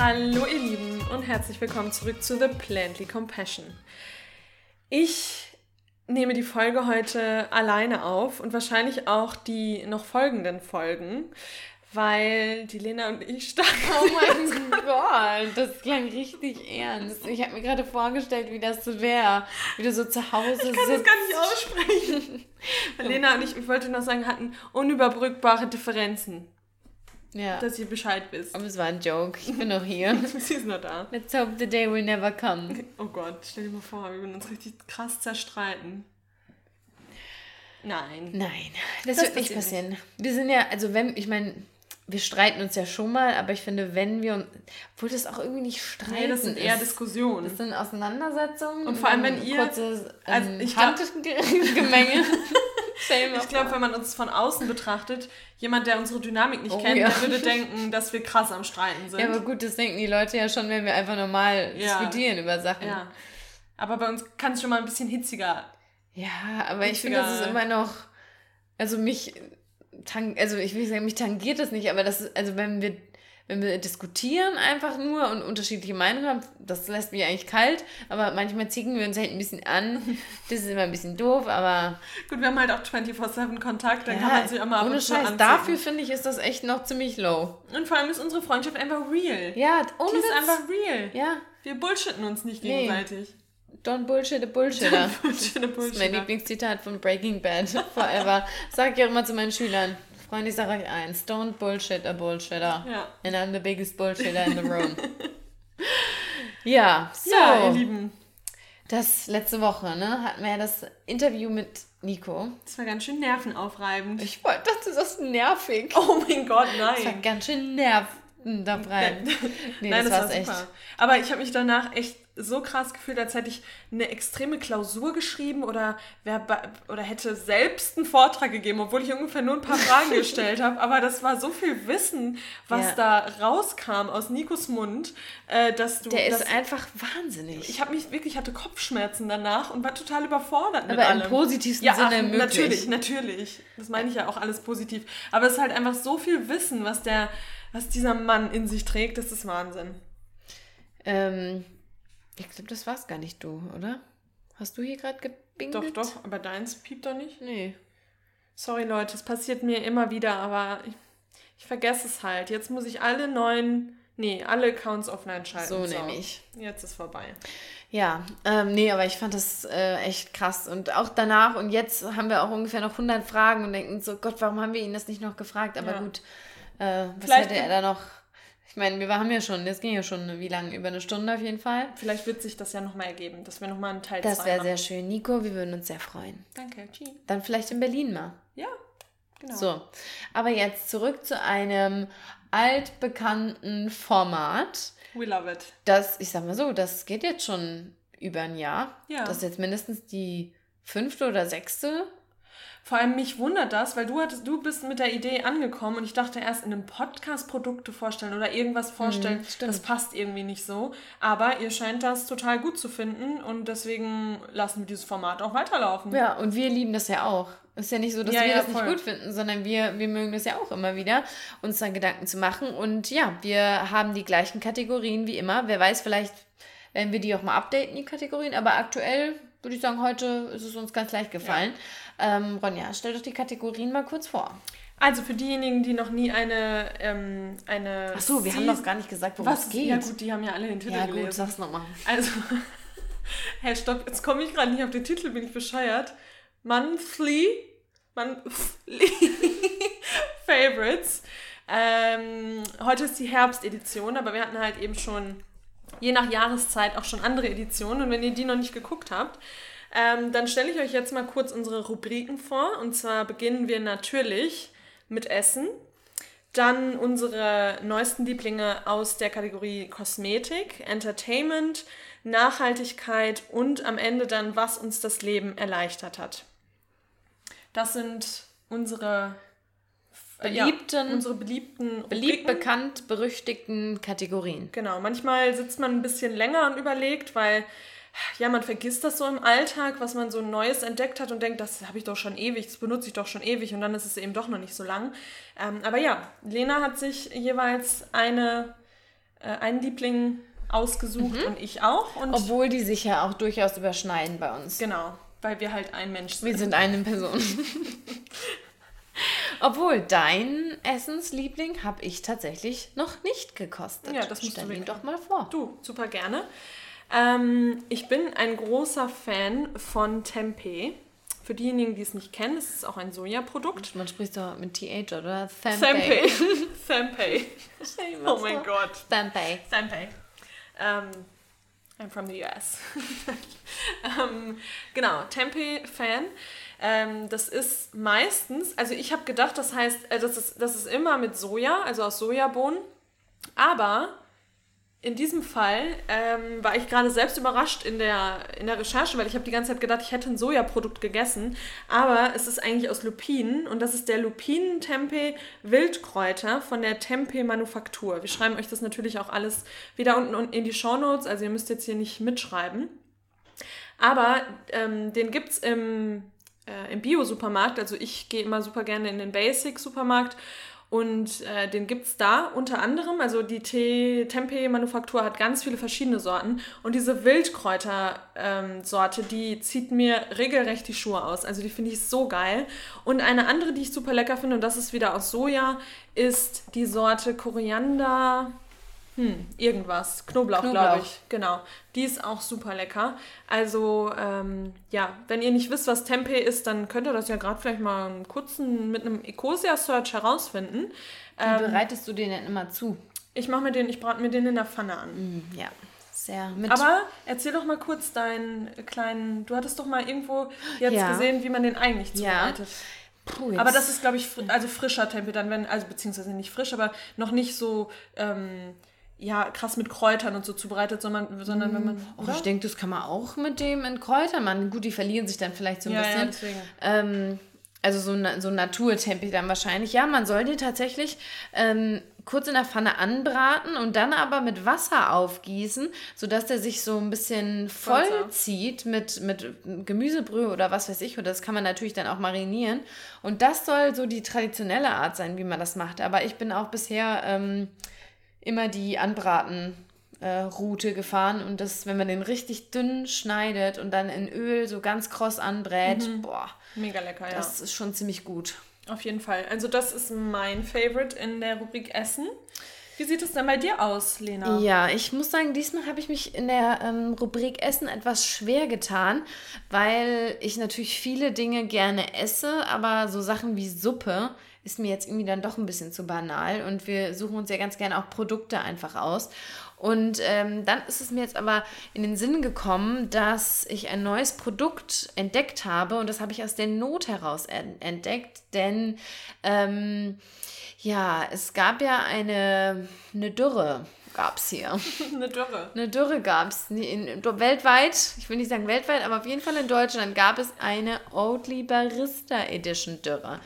Hallo ihr Lieben und herzlich willkommen zurück zu The Plantly Compassion. Ich nehme die Folge heute alleine auf und wahrscheinlich auch die noch folgenden Folgen, weil die Lena und ich stark. Oh mein Gott, das klang richtig ernst. Ich habe mir gerade vorgestellt, wie das so wäre, wie du so zu Hause Ich kann das gar nicht aussprechen. Lena und ich, ich wollte noch sagen, hatten unüberbrückbare Differenzen. Ja. Dass ihr Bescheid wisst. Aber es war ein Joke. Ich bin noch hier. Sie ist noch da. Let's hope the day will never come. Oh Gott, stell dir mal vor, wir würden uns richtig krass zerstreiten. Nein. Nein, das, Das wird nicht passieren. Wir sind ja, also wenn, ich meine, wir streiten uns ja schon mal, aber ich finde, wenn wir uns, obwohl das auch irgendwie nicht streiten Nee, das sind eher ist. Diskussionen. Das sind Auseinandersetzungen. Und vor allem, wenn ihr- Kurzes, also ähm, ich glaub- Ich glaube, wenn man uns von außen betrachtet, jemand, der unsere Dynamik nicht Oh, kennt, ja. der würde denken, dass wir krass am Streiten sind. Ja, aber gut, das denken die Leute ja schon, wenn wir einfach normal Ja. diskutieren über Sachen. Ja. Aber bei uns kann es schon mal ein bisschen hitziger. Ja, aber ich finde, das ist immer noch, also mich, also ich will nicht sagen, mich tangiert das nicht, aber das ist, also wenn wir, wenn wir diskutieren einfach nur und unterschiedliche Meinungen haben, das lässt mich eigentlich kalt, aber manchmal zicken wir uns halt ein bisschen an. Das ist immer ein bisschen doof, aber Gut, wir haben halt auch 24-7 Kontakt, dann ja, kann man sich ab ohne Scheiß, dafür finde ich, ist das echt noch ziemlich low. Und vor allem ist unsere Freundschaft einfach real. Ja, ohne Die ist einfach real. ja, Wir bullshitten uns nicht Nee. Don't bullshit a bullshitter. Bullshit, Das ist mein Lieblingszitat von Breaking Bad. Forever. Sag ich auch immer zu meinen Schülern. Freunde, ich sage euch eins. Don't bullshit a bullshitter. Ja. And I'm the biggest bullshitter in the room. ja, so. Ja, ihr Lieben. das letzte Woche, ne, hatten wir ja das Interview mit Nico. Das war ganz schön nervenaufreibend. Ich wollte, dachte, das ist nervig. oh mein Gott, Das war nein. ganz schön nervig. Nee, Nein, das, das, war echt. super. Aber ich habe mich danach echt so krass gefühlt, als hätte ich eine extreme Klausur geschrieben oder, oder hätte selbst einen Vortrag gegeben, obwohl ich ungefähr nur ein paar Fragen gestellt habe. Aber das war so viel Wissen, was Ja. da rauskam aus Nikos Mund, äh, dass du. Der dass, ist einfach wahnsinnig. ich habe mich wirklich, ich hatte Kopfschmerzen danach und war total überfordert mit Aber im allem. positivsten ja, Sinne ach, möglich. natürlich, natürlich. Das meine ich ja auch alles positiv. Aber es ist halt einfach so viel Wissen, was der, was dieser Mann in sich trägt, das ist Wahnsinn. Ähm, ich glaube, das war's gar nicht du, oder? Hast du hier gerade gebingt? Doch, doch, aber deins piept doch nicht. Nee. Sorry, Leute, es passiert mir immer wieder, aber ich, ich vergesse es halt. Jetzt muss ich alle neuen, nee, alle Accounts offline schalten. So nämlich. Jetzt ist vorbei. Ja, ähm, nee, aber ich fand das äh, echt krass. Und auch danach und jetzt haben wir auch ungefähr noch 100 Fragen und denken so, Gott, warum haben wir ihn das nicht noch gefragt? Aber Ja. gut, äh, was Vielleicht- hätte er da noch? Ich meine, wir haben ja schon, das ging ja schon, wie lange? Über eine Stunde auf jeden Fall. Vielleicht wird sich das ja nochmal ergeben, dass wir nochmal einen Teil Das wäre sehr schön. Nico, wir würden uns sehr freuen. Danke, tschüss. Dann vielleicht in Berlin mal. Ja, genau. So, aber jetzt zurück zu einem altbekannten Format. We love it. Das, ich sag mal so, das geht jetzt schon über ein Jahr. Ja. Das ist jetzt mindestens die fünfte oder sechste. Vor allem mich wundert das, weil du hattest, du bist mit der Idee angekommen und ich dachte erst in einem Podcast Produkte vorstellen oder irgendwas vorstellen. stimmt. das passt irgendwie nicht so. Aber ihr scheint das total gut zu finden und deswegen lassen wir dieses Format auch weiterlaufen. Ja, und wir lieben das ja auch. Ist ja nicht so, dass Ja, wir ja, das voll. nicht gut finden, sondern wir, wir mögen das ja auch immer wieder, uns dann Gedanken zu machen. Und ja, wir haben die gleichen Kategorien wie immer. Wer weiß, vielleicht werden wir die auch mal updaten, die Kategorien. Aber aktuell würde ich sagen, heute ist es uns ganz leicht gefallen. Ähm, Ronja, stell doch die Kategorien mal kurz vor. Also für diejenigen, die noch nie eine ähm, eine Ach so, wir haben Season- noch gar nicht gesagt, worum was es geht. Ja gut, die haben ja alle den Titel Ja, gut, gelesen. sag's nochmal. Also, hey, stopp, jetzt komme ich gerade nicht auf den Titel, bin ich bescheuert. Monthly, Monthly Favorites. Ähm, heute ist die Herbstedition, aber wir hatten halt eben schon, je nach Jahreszeit, auch schon andere Editionen. Und wenn ihr die noch nicht geguckt habt, ähm, dann stelle ich euch jetzt mal kurz unsere Rubriken vor. Und zwar beginnen wir natürlich mit Essen. Dann unsere neuesten Lieblinge aus der Kategorie Kosmetik, Entertainment, Nachhaltigkeit und am Ende dann, was uns das Leben erleichtert hat. Das sind unsere Beliebten- unsere beliebten Beliebt, Rubriken. bekannt, berüchtigten Kategorien. Genau, manchmal sitzt man ein bisschen länger und überlegt, weil ja, man vergisst das so im Alltag, was man so Neues entdeckt hat und denkt, das habe ich doch schon ewig, das benutze ich doch schon ewig und dann ist es eben doch noch nicht so lang. Ähm, aber ja, Lena hat sich jeweils eine äh, einen Liebling ausgesucht und ich auch. Und Obwohl die sich ja auch durchaus überschneiden bei uns. genau, weil wir halt ein Mensch sind. Wir sind eine Person. Obwohl, dein Essensliebling habe ich tatsächlich noch nicht gekostet. Ja, das musst Stell du ihn doch mal vor. Du, super gerne. Ähm, ich bin ein großer Fan von Tempeh. Für diejenigen, die es nicht kennen, es ist auch ein Sojaprodukt. Man spricht doch mit TH, oder? Tempeh. Tempeh. Oh mein Gott. Tempeh. Tempeh. Ähm, I'm from the US. ähm, genau, Tempeh-Fan. Ähm, das ist meistens, also ich habe gedacht, das heißt, äh, das, ist, das ist immer mit Soja, also aus Sojabohnen. Aber in diesem Fall ähm, war ich gerade selbst überrascht in der, in der Recherche, weil ich habe die ganze Zeit gedacht, ich hätte ein Sojaprodukt gegessen. Aber es ist eigentlich aus Lupinen und das ist der Lupinen-Tempeh Wildkräuter von der Tempeh Manufaktur. Wir schreiben euch das natürlich auch alles wieder unten in die Shownotes, also ihr müsst jetzt hier nicht mitschreiben. Aber ähm, den gibt es im, äh, im Bio-Supermarkt. Also ich gehe immer super gerne in den Basic-Supermarkt. Und äh, den gibt es da unter anderem. Also die Tee- Tempeh-Manufaktur hat ganz viele verschiedene Sorten. Und diese Wildkräuter-Sorte, die zieht mir regelrecht die Schuhe aus. Also die finde ich so geil. Und eine andere, die ich super lecker finde, und das ist wieder aus Soja, ist die Sorte Koriander. Hm, irgendwas. Knoblauch, Knoblauch. glaube ich. Genau. Die ist auch super lecker. Also, ähm, ja, wenn ihr nicht wisst, was Tempeh ist, dann könnt ihr das ja gerade vielleicht mal einen kurzen mit einem Ecosia-Search herausfinden. Wie bereitest du den denn immer zu? Ich mache mir den, ich brate mir den in der Pfanne an. Hm, Ja, sehr mit. Aber erzähl doch mal kurz deinen kleinen. Du hattest doch mal irgendwo jetzt Ja. gesehen, wie man den eigentlich Ja. zubereitet. Puh, jetzt- Aber das ist, glaube ich, fr also frischer Tempeh dann, wenn, also beziehungsweise nicht frisch, aber noch nicht so ähm, ja, krass mit Kräutern und so zubereitet, sondern, sondern wenn man. Oh, ich denke, das kann man auch mit dem in Kräutern machen. Gut, die verlieren sich dann vielleicht so ein Ja, ja, bisschen. deswegen. Ähm, also so, ein- so ein Naturtempi dann wahrscheinlich. Ja, man soll die tatsächlich ähm, kurz in der Pfanne anbraten und dann aber mit Wasser aufgießen, sodass der sich so ein bisschen voll Wasser. zieht mit, mit Gemüsebrühe oder was weiß ich. Und das kann man natürlich dann auch marinieren. Und das soll so die traditionelle Art sein, wie man das macht. Aber ich bin auch bisher ähm, immer die Anbraten. äh, Route gefahren und das, wenn man den richtig dünn schneidet und dann in Öl so ganz kross anbrät, boah, Mega lecker, ja. das ist schon ziemlich gut. Auf jeden Fall. Also, das ist mein Favorite in der Rubrik Essen. Wie sieht es denn bei dir aus, Lena? Ja, ich muss sagen, diesmal habe ich mich in der ähm, Rubrik Essen etwas schwer getan, weil ich natürlich viele Dinge gerne esse, aber so Sachen wie Suppe ist mir jetzt irgendwie dann doch ein bisschen zu banal und wir suchen uns ja ganz gerne auch Produkte einfach aus. Und ähm, dann ist es mir jetzt aber in den Sinn gekommen, dass ich ein neues Produkt entdeckt habe und das habe ich aus der Not heraus en- entdeckt, denn ähm, ja, es gab ja eine, eine Dürre, gab es hier. Eine Dürre. Eine Dürre gab es weltweit, ich will nicht sagen weltweit, aber auf jeden Fall in Deutschland gab es eine Oatly Barista Edition Dürre.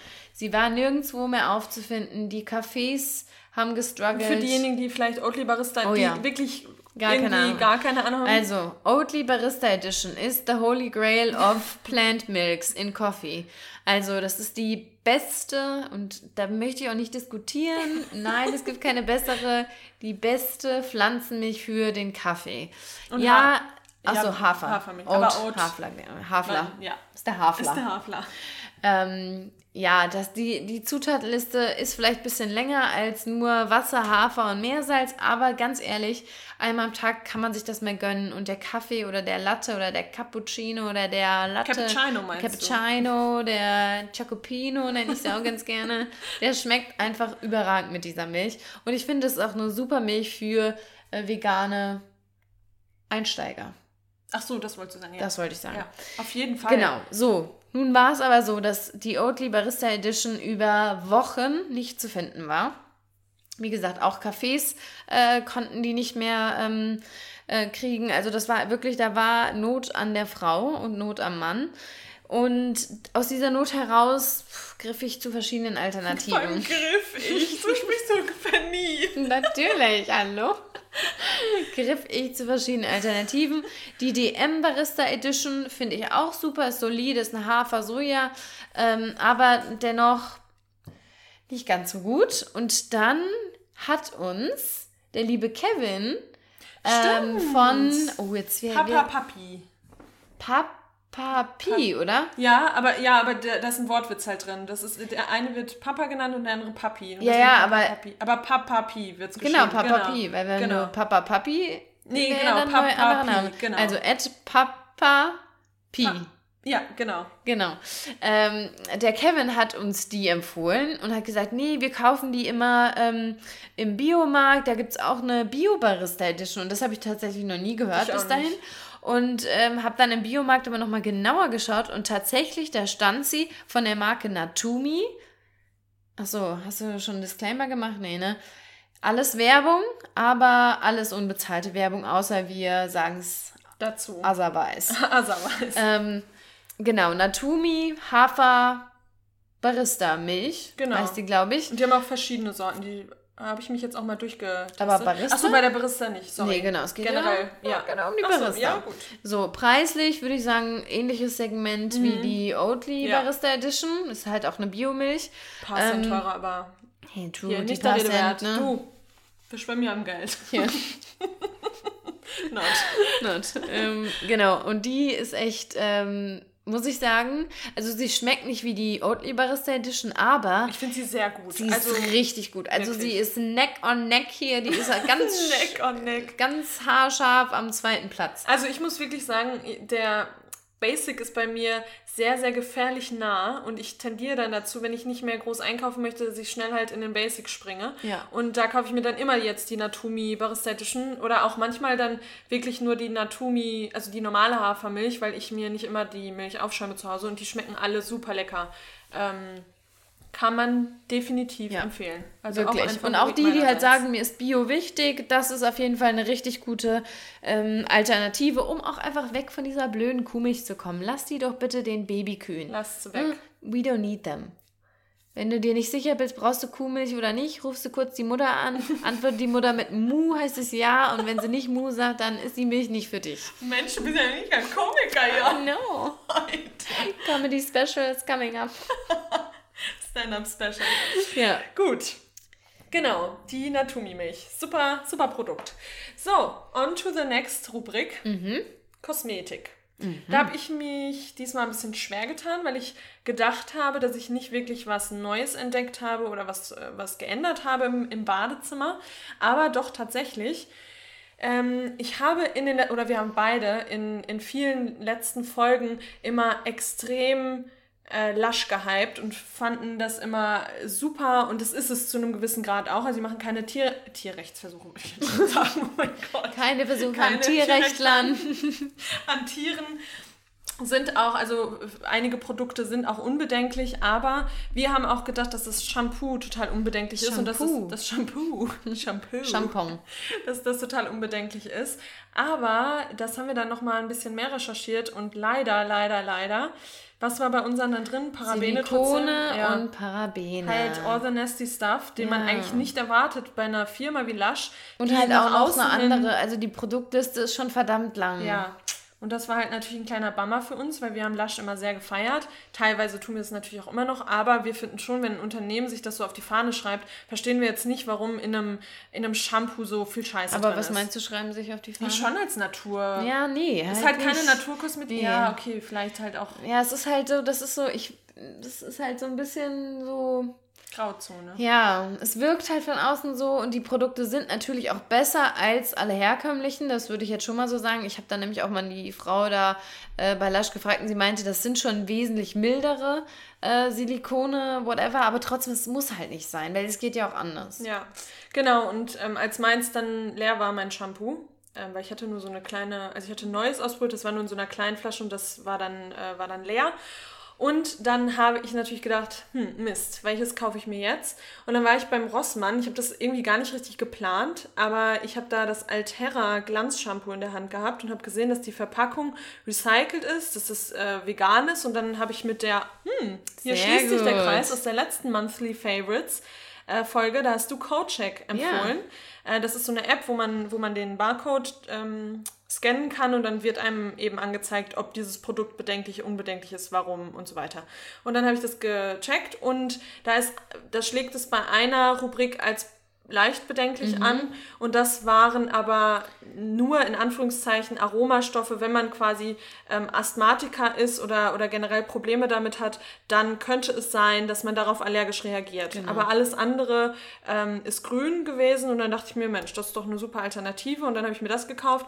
Sie war nirgendwo mehr aufzufinden. Die Cafés haben gestruggelt. Für diejenigen, die vielleicht Oatly Barista, Oh die ja. wirklich Gar keine Ahnung. gar keine Ahnung haben. Also, Oatly Barista Edition ist the holy grail of plant milks in coffee. Also, das ist die beste, und da möchte ich auch nicht diskutieren. Nein, es gibt keine bessere, die beste Pflanzenmilch für den Kaffee. Und ja, achso, ja, Hafer. Hafermilch. Oat, Aber Oat- Hafler, Hafler. Ja. Ist der Hafler. Ist der Hafler. Ähm, ja, das, die, die Zutatenliste ist vielleicht ein bisschen länger als nur Wasser, Hafer und Meersalz, aber ganz ehrlich, einmal am Tag kann man sich das mal gönnen und der Kaffee oder der Latte oder der Cappuccino oder der Latte. Cappuccino meinst du? Cappuccino, der Chocopino nenne ich es auch ganz gerne. Der schmeckt einfach überragend mit dieser Milch. Und ich finde, es ist auch eine super Milch für äh, vegane Einsteiger. Ach so, das wolltest du sagen, ja. Das wollte ich sagen. ja, auf jeden Fall. Genau, so. Nun war es aber so, dass die Oatly Barista Edition über Wochen nicht zu finden war. Wie gesagt, auch Cafés äh, konnten die nicht mehr ähm, äh, kriegen. Also das war wirklich, da war Not an der Frau und Not am Mann. Und aus dieser Not heraus pff, griff ich zu verschiedenen Alternativen. griff ich. So sprichst du ungefähr nie. Natürlich, hallo. Griff ich zu verschiedenen Alternativen. Die DM Barista Edition finde ich auch super, ist solide, ist eine Hafer-Soja, ähm, aber dennoch nicht ganz so gut. Und dann hat uns der liebe Kevin ähm, von, oh jetzt wer, Papa wer, Papi. Papa Pi, oder? Ja, aber ja, aber da, ist ein Wortwitz halt drin. Das ist der eine wird Papa genannt und der andere Papi. Und Ja, ja, aber- Papi. aber Papa Pi wird's geschrieben. Genau, Papa Pi, weil wenn genau. Papa Papi Nee, genau, dann Papa ein anderer Pi, Name. genau. Also at Papa Pi. Pa- Ja, genau. Genau. Ähm, der Kevin hat uns die empfohlen und hat gesagt, nee, wir kaufen die immer ähm, im Biomarkt. Da gibt es auch eine Bio-Barista Edition. Und das habe ich tatsächlich noch nie gehört Ich bis dahin. nicht. Und ähm, habe dann im Biomarkt aber nochmal genauer geschaut und tatsächlich, da stand sie von der Marke Natumi. Achso, hast du schon einen Disclaimer gemacht? Nee, ne? Alles Werbung, aber alles unbezahlte Werbung, außer wir sagen es Dazu. aserweis. Asawas. Ähm, genau, Natumi, Hafer, Barista Milch. Genau. Heißt die, glaube ich. Und die haben auch verschiedene Sorten. Die habe ich mich jetzt auch mal durchgetestet. Aber Barista? Achso, bei der Barista nicht. Sorry. Nee, genau, es geht Generell. ja, Ja, genau um die Ach so, Barista. ja, gut. So, preislich würde ich sagen, ähnliches Segment wie die Oatly Mhm. Ja. Barista Edition. Ist halt auch eine Biomilch. Paar Cent Ähm, teurer, aber Hey, du, hier, die nicht der Rede Cent, wert. ne? Du, wir schwimmen ja am Geld. Hier. Not. Not. ähm, genau, und die ist echt, ähm, muss ich sagen, also sie schmeckt nicht wie die Oatly Barista Edition, aber Ich finde sie sehr gut. sie ist also, richtig gut. Also wirklich. sie ist Neck on Neck hier, die ist halt ganz, Neck on Neck. ganz haarscharf am zweiten Platz. Also ich muss wirklich sagen, der Basic ist bei mir sehr, sehr gefährlich nah und ich tendiere dann dazu, wenn ich nicht mehr groß einkaufen möchte, dass ich schnell halt in den Basic springe. Ja. Und da kaufe ich mir dann immer jetzt die Natumi Barista Edition oder auch manchmal dann wirklich nur die Natumi, also die normale Hafermilch, weil ich mir nicht immer die Milch aufschäume zu Hause und die schmecken alle super lecker. Ähm, kann man definitiv Ja. empfehlen. Also Wirklich. Und Favorit auch die, die halt sagen, mir ist Bio wichtig, das ist auf jeden Fall eine richtig gute ähm, Alternative, um auch einfach weg von dieser blöden Kuhmilch zu kommen. Lass die doch bitte den Babykühen. Lass sie weg. Hm, We don't need them. Wenn du dir nicht sicher bist, brauchst du Kuhmilch oder nicht, rufst du kurz die Mutter an, antwortet die Mutter mit Mu, heißt es ja, und wenn sie nicht Mu sagt, dann ist die Milch nicht für dich. Mensch, du bist ja nicht ein Komiker, ja. No. Alter. Comedy Special is coming up. Stand-up-Special. Ja. Gut. Genau, die Natumi-Milch. Super, super Produkt. So, on to the next Rubrik. Kosmetik. Da habe ich mich diesmal ein bisschen schwer getan, weil ich gedacht habe, dass ich nicht wirklich was Neues entdeckt habe oder was, äh, was geändert habe im, im Badezimmer. Aber doch tatsächlich. Ähm, ich habe in den, oder wir haben beide in, in vielen letzten Folgen immer extrem äh, lasch gehypt und fanden das immer super und das ist es zu einem gewissen Grad auch. Also sie machen keine Tier Tierrechtsversuche, würde ich jetzt sagen. Oh mein Gott. Keine Versuche Keine an Tierrechtlern. An Tieren sind auch, also einige Produkte sind auch unbedenklich, aber wir haben auch gedacht, dass das Shampoo total unbedenklich ist und dass Shampoo. es, das Shampoo, Shampoo, Shampoo. dass das total unbedenklich ist. Aber das haben wir dann nochmal ein bisschen mehr recherchiert und leider, leider, leider, was war bei unseren dann drin? Parabene, Silikone? Ja. und Parabene. Halt all the nasty stuff, den man Ja. eigentlich nicht erwartet bei einer Firma wie Lush. und halt auch noch eine andere, also die Produktliste ist schon verdammt lang. Ja, und das war halt natürlich ein kleiner Bummer für uns, weil wir haben Lush immer sehr gefeiert. Teilweise tun wir es natürlich auch immer noch, aber wir finden schon, wenn ein Unternehmen sich das so auf die Fahne schreibt, verstehen wir jetzt nicht, warum in einem, in einem Shampoo so viel Scheiße Aber drin was ist. meinst du, schreiben sich auf die Ja, Fahne? schon als Natur. Ja, nee. ist halt keine nicht. Naturkosmetik. Nee. Ja, okay, vielleicht halt auch Ja, es ist halt so, das ist so, ich, das ist halt so ein bisschen so, Grauzone. ja, es wirkt halt von außen so und die Produkte sind natürlich auch besser als alle herkömmlichen, das würde ich jetzt schon mal so sagen. Ich habe dann nämlich auch mal die Frau da äh, bei Lush gefragt und sie meinte, das sind schon wesentlich mildere äh, Silikone, whatever, aber trotzdem, es muss halt nicht sein, weil es geht ja auch anders. Ja, genau. Und ähm, als meins dann leer war, mein Shampoo, ähm, weil ich hatte nur so eine kleine, also ich hatte ein neues ausprobiert, das war nur in so einer kleinen Flasche und das war dann, äh, war dann leer. Und dann habe ich natürlich gedacht, hm, Mist, welches kaufe ich mir jetzt? Und dann war ich beim Rossmann. Ich habe das irgendwie gar nicht richtig geplant, aber ich habe da das Altera Glanzshampoo in der Hand gehabt und habe gesehen, dass die Verpackung recycelt ist, dass es äh, vegan ist. Und dann habe ich mit der, hm, hier Sehr schließt sich der gut. Kreis aus der letzten Monthly Favorites äh, Folge, da hast du CodeCheck empfohlen. Äh, das ist so eine App, wo man, wo man den Barcode ähm, scannen kann und dann wird einem eben angezeigt, ob dieses Produkt bedenklich, unbedenklich ist, warum und so weiter. Und dann habe ich das gecheckt und da ist, da schlägt es bei einer Rubrik als leicht bedenklich mhm. an. Und das waren aber nur in Anführungszeichen Aromastoffe. Wenn man quasi ähm, Asthmatiker ist oder, oder generell Probleme damit hat, dann könnte es sein, dass man darauf allergisch reagiert. Genau. Aber alles andere ähm, ist grün gewesen und dann dachte ich mir, Mensch, das ist doch eine super Alternative. Und dann habe ich mir das gekauft.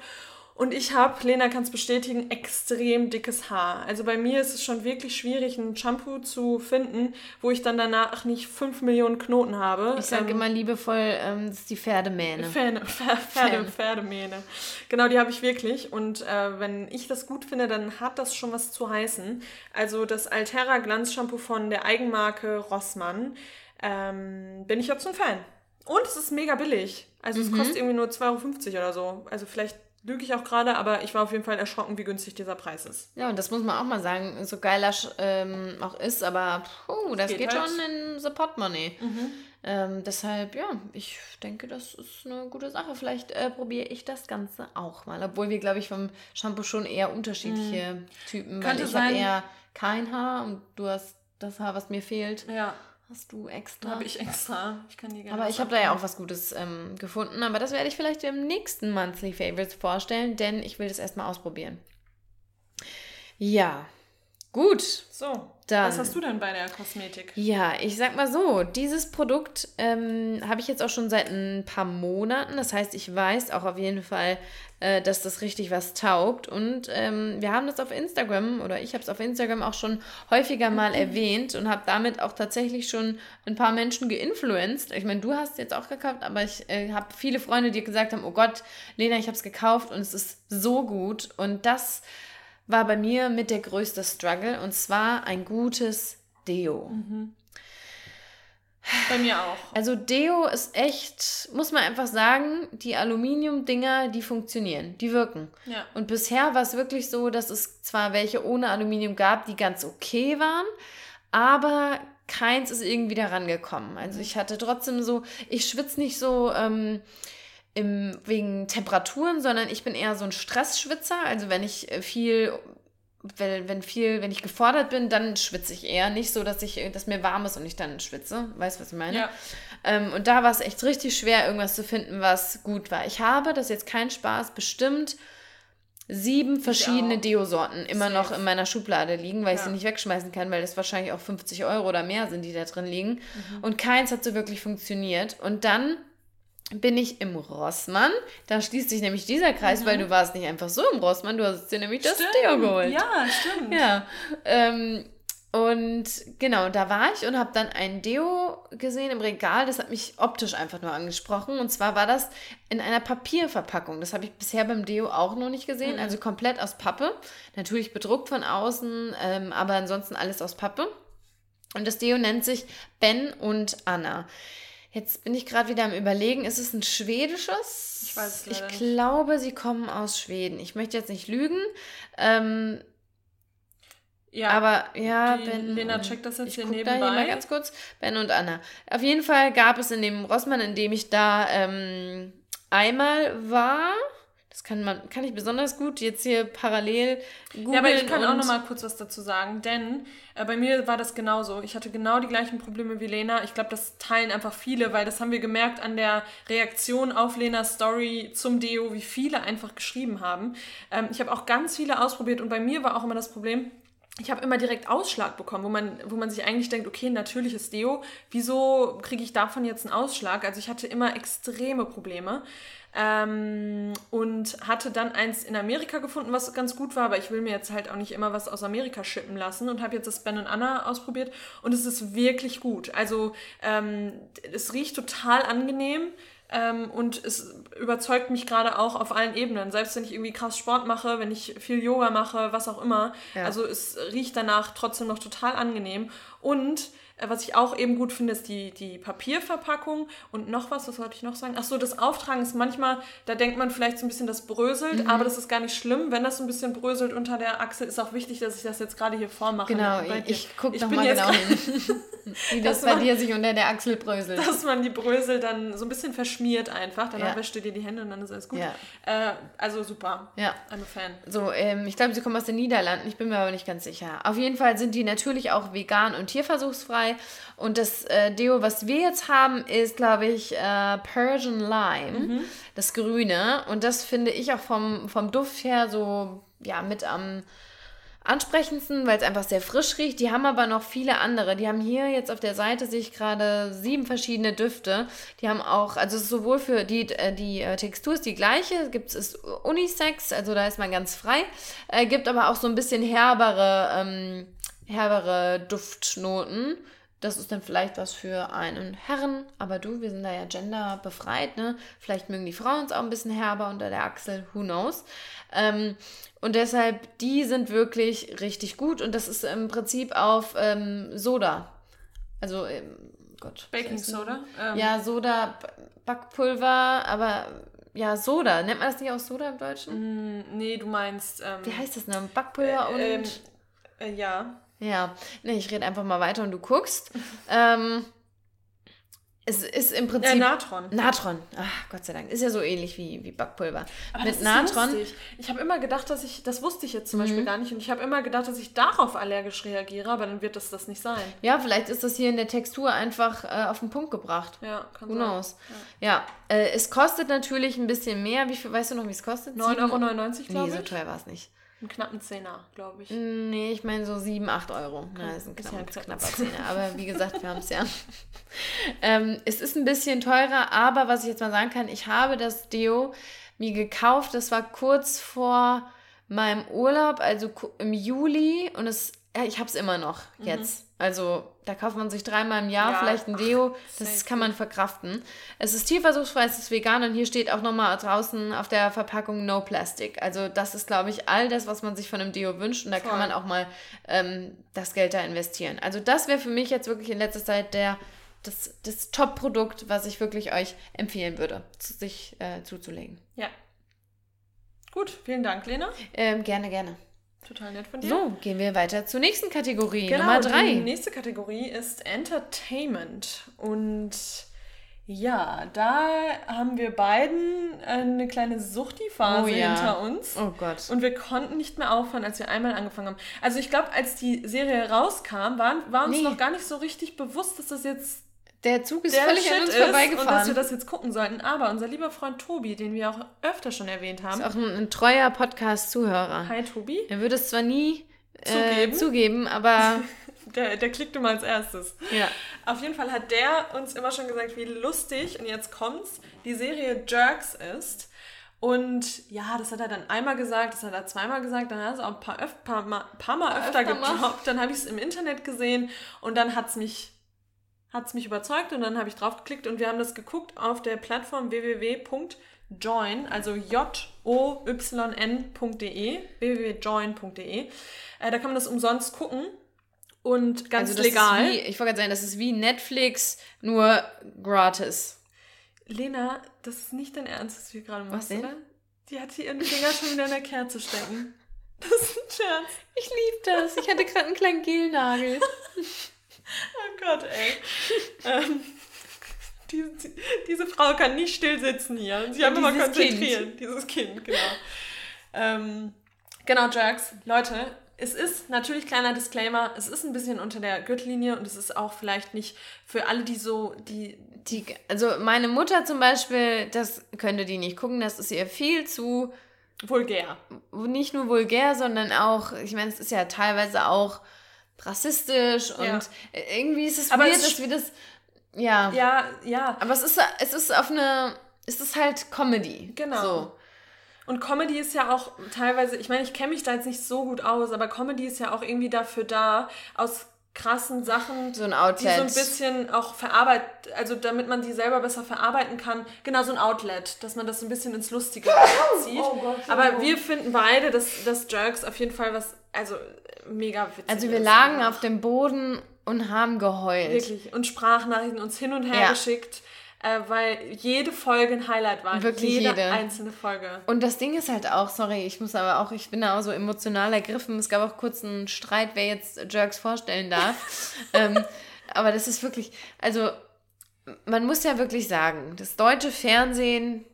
Und ich habe, Lena kann es bestätigen, extrem dickes Haar. Also bei mir ist es schon wirklich schwierig, ein Shampoo zu finden, wo ich dann danach nicht 5 Millionen Knoten habe. Ich sage ähm, immer liebevoll, ähm, das ist die Pferdemähne. Pferde, Pferde, Pferdemähne. Genau, die habe ich wirklich. Und äh, wenn ich das gut finde, dann hat das schon was zu heißen. Also das Altera Glanzshampoo von der Eigenmarke Rossmann ähm, bin ich jetzt ein Fan. Und es ist mega billig. Also mhm. es kostet irgendwie nur 2,50 Euro oder so. Also vielleicht lüge ich auch gerade, aber ich war auf jeden Fall erschrocken, wie günstig dieser Preis ist. Ja, und das muss man auch mal sagen, so geil das ähm, auch ist, aber puh, das geht, geht halt. schon in the Portemonnaie. Mhm. Ähm, deshalb, ja, ich denke, das ist eine gute Sache. Vielleicht äh, probiere ich das Ganze auch mal. Obwohl wir, glaube ich, vom Shampoo schon eher unterschiedliche mhm. Typen, Könnte weil ich habe eher kein Haar und du hast das Haar, was mir fehlt. Ja. Hast du extra? Habe ich extra. Ich kann dir gerne Aber ich habe da ja auch was Gutes ähm, gefunden. Aber das werde ich vielleicht im nächsten Monthly Favorites vorstellen, denn ich will das erstmal ausprobieren. Ja, gut. So, dann, was hast du denn bei der Kosmetik? Ja, ich sag mal so, dieses Produkt ähm, habe ich jetzt auch schon seit ein paar Monaten. Das heißt, ich weiß auch auf jeden Fall, äh, dass das richtig was taugt. Und ähm, wir haben das auf Instagram oder ich habe es auf Instagram auch schon häufiger mal mhm. erwähnt und habe damit auch tatsächlich schon ein paar Menschen geinfluenced. Ich meine, du hast es jetzt auch gekauft, aber ich äh, habe viele Freunde, die gesagt haben, oh Gott, Lena, ich habe es gekauft und es ist so gut. Und das war bei mir mit der größte Struggle und zwar ein gutes Deo. Mhm. Bei mir auch. Also Deo ist echt, muss man einfach sagen, die Aluminium-Dinger, die funktionieren, die wirken. Ja. Und bisher war es wirklich so, dass es zwar welche ohne Aluminium gab, die ganz okay waren, aber keins ist irgendwie da rangekommen. Also ich hatte trotzdem so, ich schwitze nicht so ähm, im, wegen Temperaturen, sondern ich bin eher so ein Stressschwitzer. Also wenn ich äh, viel wenn, wenn viel, wenn ich gefordert bin, dann schwitze ich eher. Nicht so, dass ich, dass mir warm ist und ich dann schwitze. Weißt du, was ich meine? Ja. Ähm, und da war es echt richtig schwer, irgendwas zu finden, was gut war. Ich habe, das ist jetzt kein Spaß, bestimmt sieben verschiedene Deo-Sorten immer Safe. noch in meiner Schublade liegen, weil ja. ich sie nicht wegschmeißen kann, weil das wahrscheinlich auch 50 Euro oder mehr sind, die da drin liegen. Mhm. Und keins hat so wirklich funktioniert. Und dann bin ich im Rossmann. Da schließt sich nämlich dieser Kreis, mhm. weil du warst nicht einfach so im Rossmann, du hast dir nämlich stimmt. das Deo geholt. Ja, stimmt. Ja. Ähm, und genau, da war ich und habe dann ein Deo gesehen im Regal. Das hat mich optisch einfach nur angesprochen. Und zwar war das in einer Papierverpackung. Das habe ich bisher beim Deo auch noch nicht gesehen. Mhm. Also komplett aus Pappe. Natürlich bedruckt von außen, ähm, aber ansonsten alles aus Pappe. Und das Deo nennt sich Ben und Anna. Jetzt bin ich gerade wieder am Überlegen, ist es ein schwedisches? Ich weiß es leider Ich glaube, sie kommen aus Schweden. Ich möchte jetzt nicht lügen. Ähm, ja, aber ja, Ben. Lena checkt das jetzt ich hier nebenbei. Da hier mal ganz kurz. Ben und Anna. Auf jeden Fall gab es in dem Rossmann, in dem ich da ähm, einmal war, das kann man, kann ich besonders gut jetzt hier parallel googeln. Ja, aber ich kann auch noch mal kurz was dazu sagen, denn äh, bei mir war das genauso. Ich hatte genau die gleichen Probleme wie Lena. Ich glaube, das teilen einfach viele, weil das haben wir gemerkt an der Reaktion auf Lenas Story zum Deo, wie viele einfach geschrieben haben. Ähm, ich habe auch ganz viele ausprobiert und bei mir war auch immer das Problem, ich habe immer direkt Ausschlag bekommen, wo man, wo man sich eigentlich denkt, okay, natürliches Deo, wieso kriege ich davon jetzt einen Ausschlag? Also ich hatte immer extreme Probleme. Ähm, und hatte dann eins in Amerika gefunden, was ganz gut war, aber ich will mir jetzt halt auch nicht immer was aus Amerika schippen lassen und habe jetzt das Ben Anna ausprobiert und es ist wirklich gut. Also ähm, es riecht total angenehm. Ähm, und es überzeugt mich gerade auch auf allen Ebenen. Selbst wenn ich irgendwie krass Sport mache, wenn ich viel Yoga mache, was auch immer. Ja. Also es riecht danach trotzdem noch total angenehm. Und was ich auch eben gut finde, ist die, die Papierverpackung und noch was, was wollte ich noch sagen? Ach so, das Auftragen ist manchmal, da denkt man vielleicht so ein bisschen, das bröselt, mhm. aber das ist gar nicht schlimm. Wenn das so ein bisschen bröselt unter der Achse, ist auch wichtig, dass ich das jetzt gerade hier vormache. Genau, ich gucke nochmal genau hin. Wie das bei dir sich unter der Achsel bröselt. Dass man die Brösel dann so ein bisschen verschmiert einfach. Danach ja. wäscht du dir die Hände und dann ist alles gut. Ja. Äh, also super. Ja. I'm a Fan. So, ähm, ich glaube, sie kommen aus den Niederlanden. Ich bin mir aber nicht ganz sicher. Auf jeden Fall sind die natürlich auch vegan und tierversuchsfrei. Und das äh, Deo, was wir jetzt haben, ist, glaube ich, äh, Persian Lime. Mhm. Das Grüne. Und das finde ich auch vom, vom Duft her so, ja, mit am ansprechendsten, weil es einfach sehr frisch riecht. Die haben aber noch viele andere. Die haben hier jetzt auf der Seite sich gerade sieben verschiedene Düfte. Die haben auch, also sowohl für die, äh, die äh, Textur ist die gleiche, gibt es Unisex, also da ist man ganz frei. Äh, gibt aber auch so ein bisschen herbere, ähm, herbere Duftnoten. Das ist dann vielleicht was für einen Herren, aber du, wir sind da ja genderbefreit, ne? Vielleicht mögen die Frauen es auch ein bisschen herber unter der Achsel, who knows. Ähm, und deshalb, die sind wirklich richtig gut und das ist im Prinzip auf ähm, Soda. Also, ähm, Gott. Baking Soda? Ähm. Ja, Soda, Backpulver, aber ja, Soda. Nennt man das nicht auch Soda im Deutschen? Mm, nee, du meinst. Ähm, Wie heißt das denn? Backpulver äh, und. Äh, ja. Ja, nee, ich rede einfach mal weiter und du guckst. ähm, es ist im Prinzip. Ja, Natron. Natron. Ach, Gott sei Dank. Ist ja so ähnlich wie, wie Backpulver. Aber Mit Natron. Lustig. Ich habe immer gedacht, dass ich. Das wusste ich jetzt zum mhm. Beispiel gar nicht. Und ich habe immer gedacht, dass ich darauf allergisch reagiere, aber dann wird das das nicht sein. Ja, vielleicht ist das hier in der Textur einfach äh, auf den Punkt gebracht. Ja, kann Who sein. Knows. Ja, ja äh, es kostet natürlich ein bisschen mehr. Wie viel, weißt du noch, wie es kostet? 9,99 Euro, glaube ich. Nee, so teuer war es nicht. Einen knappen Zehner, glaube ich. Nee, ich meine so 7, 8 Euro. Okay. Na, das ist ein knapp, ist ja knapper Zehner. Aber wie gesagt, wir haben es ja. ähm, es ist ein bisschen teurer, aber was ich jetzt mal sagen kann, ich habe das Deo mir gekauft. Das war kurz vor meinem Urlaub, also im Juli. Und es, ja, ich habe es immer noch mhm. Also da kauft man sich dreimal im Jahr ja. vielleicht ein Deo. Das kann man verkraften. Es ist tierversuchsfrei, es ist vegan und hier steht auch nochmal draußen auf der Verpackung No Plastic. Also das ist, glaube ich, all das, was man sich von einem Deo wünscht und da Voll. kann man auch mal ähm, das Geld da investieren. Also das wäre für mich jetzt wirklich in letzter Zeit der das, das Top-Produkt, was ich wirklich euch empfehlen würde, sich äh, zuzulegen. Ja. Gut, vielen Dank, Lena. Ähm, gerne, gerne. Total nett von dir. So, gehen wir weiter zur nächsten Kategorie. Genau, Nummer drei. Die nächste Kategorie ist Entertainment. Und ja, da haben wir beiden eine kleine Suchti-Phase oh, ja. hinter uns. Oh Gott. Und wir konnten nicht mehr aufhören, als wir einmal angefangen haben. Also ich glaube, als die Serie rauskam, war, war uns nee. noch gar nicht so richtig bewusst, dass das jetzt der Zug ist der völlig Shit an uns vorbeigefahren. Und dass wir das jetzt gucken sollten. Aber unser lieber Freund Tobi, den wir auch öfter schon erwähnt haben. Ist auch ein, ein treuer Podcast-Zuhörer. Hi, Tobi. Er würde es zwar nie äh, zugeben. zugeben, aber. der, der klickt immer als erstes. Ja. Auf jeden Fall hat der uns immer schon gesagt, wie lustig, und jetzt kommt's, die Serie Jerks ist. Und ja, das hat er dann einmal gesagt, das hat er zweimal gesagt, dann hat er es auch ein paar, öf paar, Mal, paar Mal öfter, öfter gedroppt. Dann habe ich es im Internet gesehen und dann hat es mich hat es mich überzeugt und dann habe ich draufgeklickt und wir haben das geguckt auf der Plattform www.join, also j-o-y-n.de, www.join.de. Äh, da kann man das umsonst gucken und ganz also legal. Wie, ich wollte gerade sagen, das ist wie Netflix, nur gratis. Lena, das ist nicht dein Ernst, was wir gerade machen, was denn? oder? Die hat hier ihren Finger schon wieder in der Kerze stecken. Das ist ein Scherz. Ich liebe das. Ich hatte gerade einen kleinen Gelnagel. Oh Gott, ey. ähm, die, diese Frau kann nicht still sitzen hier. Sie haben immer konzentrieren. Kind. Dieses Kind, genau. Ähm, genau, Jerks. Leute, es ist natürlich kleiner Disclaimer, es ist ein bisschen unter der Gürtellinie und es ist auch vielleicht nicht für alle, die so, die. die also meine Mutter zum Beispiel, das könnte die nicht gucken, das ist ihr viel zu vulgär. Nicht nur vulgär, sondern auch, ich meine, es ist ja teilweise auch rassistisch und ja. irgendwie ist es aber weird, es dass wir das ja. Ja, ja. Aber es ist es ist auf eine es ist halt Comedy. Genau. So. Und Comedy ist ja auch teilweise, ich meine, ich kenne mich da jetzt nicht so gut aus, aber Comedy ist ja auch irgendwie dafür da, aus krassen Sachen, so ein Outlet. die so ein bisschen auch verarbeitet, also damit man die selber besser verarbeiten kann. Genau, so ein Outlet, dass man das ein bisschen ins Lustige zieht. Oh Gott, Aber wir finden beide, dass, dass Jerks auf jeden Fall was, also mega witzig Also wir lagen auf dem Boden und haben geheult. Wirklich. Und Sprachnachrichten uns hin und her ja. geschickt äh, weil jede Folge ein Highlight war. Wirklich jede, jede einzelne Folge. Und das Ding ist halt auch, sorry, ich muss aber auch, ich bin da auch so emotional ergriffen. Es gab auch kurz einen Streit, wer jetzt Jerks vorstellen darf. ähm, aber das ist wirklich, also man muss ja wirklich sagen, das deutsche Fernsehen,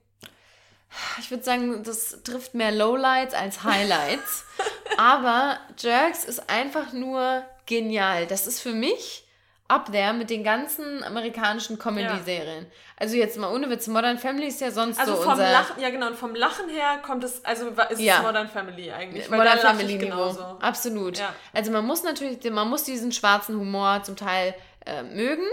ich würde sagen, das trifft mehr Lowlights als Highlights. aber Jerks ist einfach nur genial. Das ist für mich up there mit den ganzen amerikanischen Comedy-Serien. Ja. Also jetzt mal ohne Witz, Modern Family ist ja sonst also so vom unser... Lachen, ja genau, und vom Lachen her kommt es, also ist ja. es Modern Family eigentlich. Modern Family Niveau, absolut. Ja. Also man muss natürlich, man muss diesen schwarzen Humor zum Teil äh, mögen.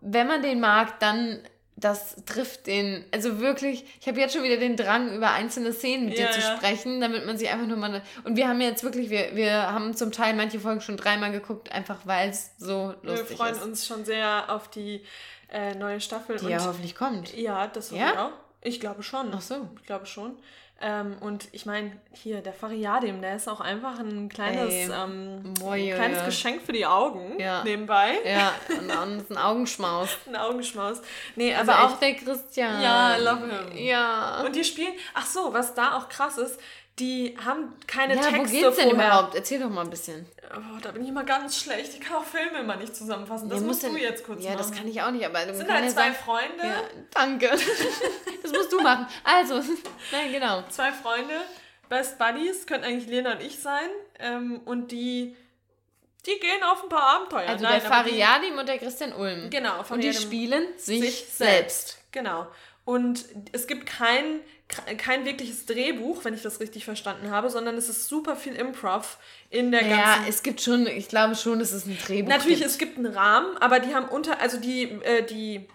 Wenn man den mag, dann das trifft den, also wirklich, ich habe jetzt schon wieder den Drang, über einzelne Szenen mit ja, dir zu ja. sprechen, damit man sie einfach nur mal. Und wir haben jetzt wirklich, wir, wir haben zum Teil manche Folgen schon dreimal geguckt, einfach weil es so lustig ist. Wir freuen ist. uns schon sehr auf die äh, neue Staffel. Die ja hoffentlich kommt. Ja, das hoffe ja? ich auch. Ich glaube schon. Ach so. Ich glaube schon. Ähm, und ich meine, hier, der Fariadim, der ist auch einfach ein kleines, Ey, ähm, ein kleines Geschenk für die Augen ja. nebenbei. Ja, und ein Augenschmaus. ein Augenschmaus. Nee, also Aber echt, auch der Christian. Ja, love him. Ja. Und die spielen, ach so, was da auch krass ist, die haben keine ja, Texte wo geht's denn vorher. überhaupt? Erzähl doch mal ein bisschen. Oh, da bin ich immer ganz schlecht. Ich kann auch Filme immer nicht zusammenfassen. Das ja, musst du denn, jetzt kurz ja, machen. Ja, das kann ich auch nicht. Aber das sind halt zwei sagen, Freunde. Ja, danke. das musst du machen. Also, nein, genau. Zwei Freunde, Best Buddies, könnten eigentlich Lena und ich sein. Ähm, und die, die gehen auf ein paar Abenteuer. Also nein, der Fariadim und der Christian Ulm. Genau. Und die spielen sich, sich selbst. selbst. Genau. Und es gibt kein, kein wirkliches Drehbuch, wenn ich das richtig verstanden habe, sondern es ist super viel Improv in der ganzen. Ja, es gibt schon, ich glaube schon, es ein Drehbuch Natürlich, gibt. es gibt einen Rahmen, aber die haben unter, also die, äh, die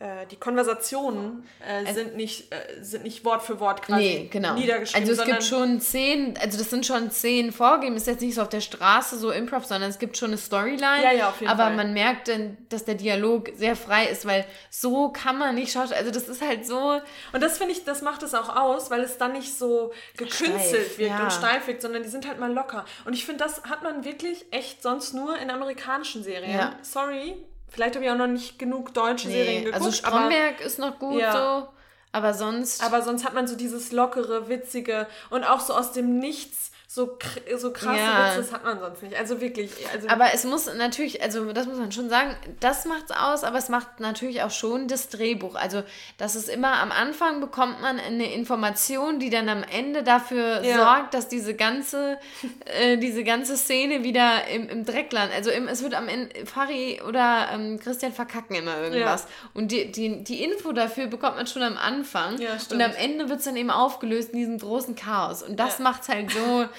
äh, die Konversationen äh, also, sind, nicht, äh, sind nicht Wort für Wort quasi nee, genau. niedergeschrieben. Also es gibt schon Szenen, also das sind schon Szenen vorgegeben, ist jetzt nicht so auf der Straße so Improv, sondern es gibt schon eine Storyline. Ja, ja, auf jeden aber Fall. man merkt dann, dass der Dialog sehr frei ist, weil so kann man nicht schauen. Also das ist halt so. Und das finde ich, das macht es auch aus, weil es dann nicht so gekünstelt steif, wirkt ja. und steif wirkt, sondern die sind halt mal locker. Und ich finde, das hat man wirklich echt sonst nur in amerikanischen Serien. Ja. Sorry, Vielleicht habe ich auch noch nicht genug deutsche nee, Serien geguckt. Also Stromberg aber, ist noch gut ja. so, aber sonst. Aber sonst hat man so dieses lockere, witzige und auch so aus dem Nichts so, so krasse ja. Witze, das hat man sonst nicht. Also wirklich. Also aber es muss natürlich, also das muss man schon sagen, das macht's aus, aber es macht natürlich auch schon das Drehbuch. Also, das ist immer am Anfang bekommt man eine Information, die dann am Ende dafür ja. sorgt, dass diese ganze, äh, diese ganze Szene wieder im, im Dreck landet. Also im, es wird am Ende, Fari oder ähm, Christian verkacken immer irgendwas. Ja. Und die, die, die Info dafür bekommt man schon am Anfang. Ja, und am Ende wird es dann eben aufgelöst in diesem großen Chaos. Und das macht's halt so.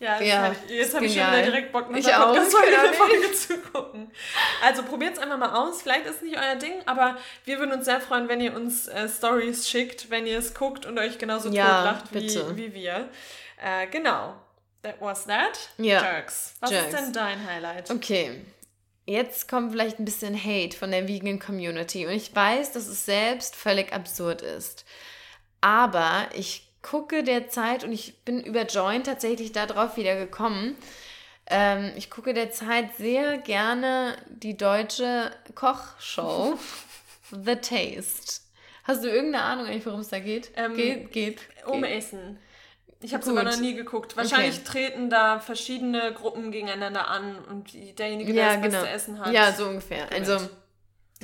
Ja, ja hab ich, jetzt habe ich schon wieder direkt Bock, der Podcast-Folge zu gucken. Also probiert es einfach mal aus. Vielleicht ist es nicht euer Ding, aber wir würden uns sehr freuen, wenn ihr uns äh, Stories schickt, wenn ihr es guckt und euch genauso ja, totlacht wie, wie wir. Äh, genau. That was that. Ja. Jerks. Was Jerks. ist denn dein Highlight? Okay. Jetzt kommt vielleicht ein bisschen Hate von der Vegan Community. Und ich weiß, dass es selbst völlig absurd ist. Aber ich gucke derzeit, und ich bin über Join tatsächlich darauf wieder gekommen, ähm, ich gucke derzeit sehr gerne die deutsche Kochshow The Taste. Hast du irgendeine Ahnung eigentlich, worum es da geht? Ähm, geht, geht? Um geht. Essen. Ich habe es aber noch nie geguckt. Wahrscheinlich okay. treten da verschiedene Gruppen gegeneinander an und derjenige, der ja, das genau. beste Essen hat. Ja, so ungefähr. Gewinnt. Also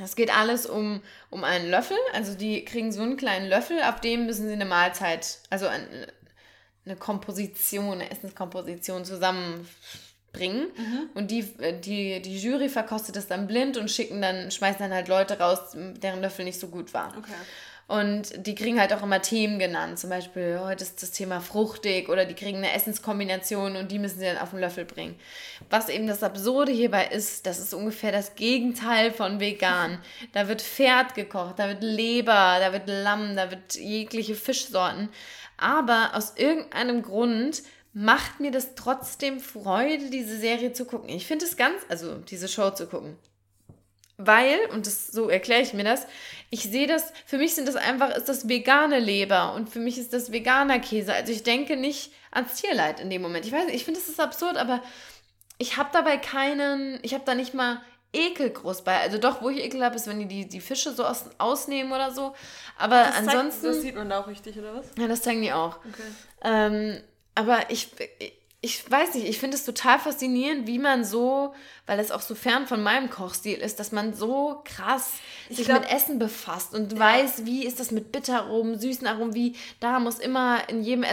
es geht alles um, um einen Löffel. Also die kriegen so einen kleinen Löffel, auf dem müssen sie eine Mahlzeit, also eine, eine Komposition, eine Essenskomposition zusammenbringen. Mhm. Und die, die, die Jury verkostet das dann blind und schicken dann, schmeißen dann halt Leute raus, deren Löffel nicht so gut war. Okay. Und die kriegen halt auch immer Themen genannt. Zum Beispiel, heute ist das Thema fruchtig oder die kriegen eine Essenskombination und die müssen sie dann auf den Löffel bringen. Was eben das Absurde hierbei ist, das ist ungefähr das Gegenteil von vegan. Da wird Pferd gekocht, da wird Leber, da wird Lamm, da wird jegliche Fischsorten. Aber aus irgendeinem Grund macht mir das trotzdem Freude, diese Serie zu gucken. Ich finde es ganz, also diese Show zu gucken. Weil, und das, so erkläre ich mir das, ich sehe das, für mich sind das einfach, ist das vegane Leber und für mich ist das veganer Käse. Also ich denke nicht ans Tierleid in dem Moment. Ich weiß nicht, ich finde, das ist absurd, aber ich habe dabei keinen, ich habe da nicht mal Ekel groß bei. Also doch, wo ich Ekel habe, ist, wenn die, die die Fische so aus, ausnehmen oder so. Aber das ansonsten. Zeigt, das sieht man da auch richtig, oder was? Ja, das zeigen die auch. Okay. Ähm, aber ich, ich weiß nicht, ich finde es total faszinierend, wie man so, weil es auch so fern von meinem Kochstil ist, dass man so krass ich sich glaub, mit Essen befasst und ja. weiß, wie ist das mit Bitteraromen, süßen Aromen, wie da muss immer in jedem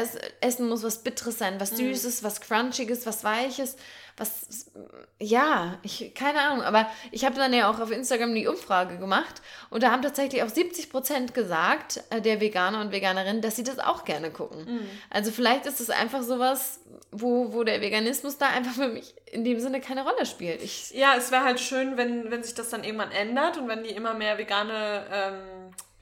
Essen muss was Bitteres sein, was mhm. Süßes, was Crunchiges, was Weiches was, ja, ich, keine Ahnung, aber ich habe dann ja auch auf Instagram die Umfrage gemacht und da haben tatsächlich auch 70 Prozent gesagt, äh, der Veganer und Veganerinnen, dass sie das auch gerne gucken. Mhm. Also vielleicht ist es einfach sowas, wo, wo der Veganismus da einfach für mich in dem Sinne keine Rolle spielt. Ich, ja, es wäre halt schön, wenn, wenn sich das dann irgendwann ändert und wenn die immer mehr vegane ähm,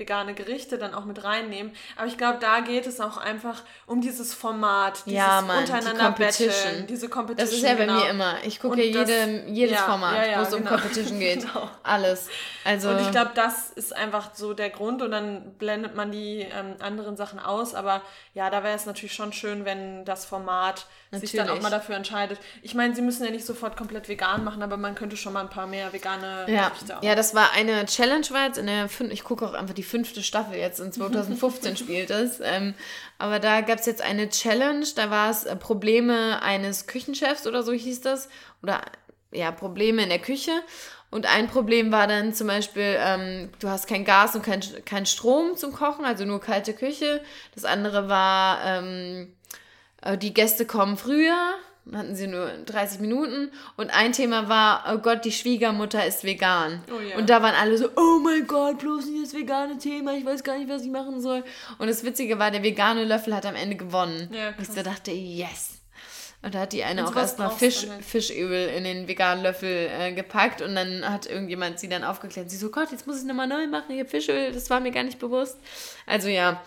vegane Gerichte dann auch mit reinnehmen. Aber ich glaube, da geht es auch einfach um dieses Format, dieses ja, Mann, untereinander die Competition. diese Competition. Das ist ja genau. bei mir immer. Ich gucke ja jede, jedes ja, Format, ja, wo es genau. um Competition geht. genau. Alles. Also und ich glaube, das ist einfach so der Grund und dann blendet man die ähm, anderen Sachen aus. Aber ja, da wäre es natürlich schon schön, wenn das Format Natürlich. sich dann auch mal dafür entscheidet. Ich meine, sie müssen ja nicht sofort komplett vegan machen, aber man könnte schon mal ein paar mehr vegane ja. Gerichte auch. Ja, das war eine Challenge, war jetzt in der fünf, ich gucke auch einfach die fünfte Staffel jetzt, in 2015 spielt es. Ähm, aber da gab es jetzt eine Challenge, da war es äh, Probleme eines Küchenchefs oder so hieß das. Oder ja, Probleme in der Küche. Und ein Problem war dann zum Beispiel, ähm, du hast kein Gas und kein, kein Strom zum Kochen, also nur kalte Küche. Das andere war, ähm, äh, die Gäste kommen früher, hatten sie nur 30 Minuten. Und ein Thema war, oh Gott, die Schwiegermutter ist vegan. Oh, yeah. Und da waren alle so, oh mein Gott, bloß nicht das vegane Thema, ich weiß gar nicht, was ich machen soll. Und das Witzige war, der vegane Löffel hat am Ende gewonnen. Ja, und ich so dachte, yes. Und da hat die eine auch erstmal Fisch, Fischöl in den veganen Löffel äh, gepackt und dann hat irgendjemand sie dann aufgeklärt. Sie so, Gott, jetzt muss ich nochmal neu machen, habe Fischöl, das war mir gar nicht bewusst. Also ja,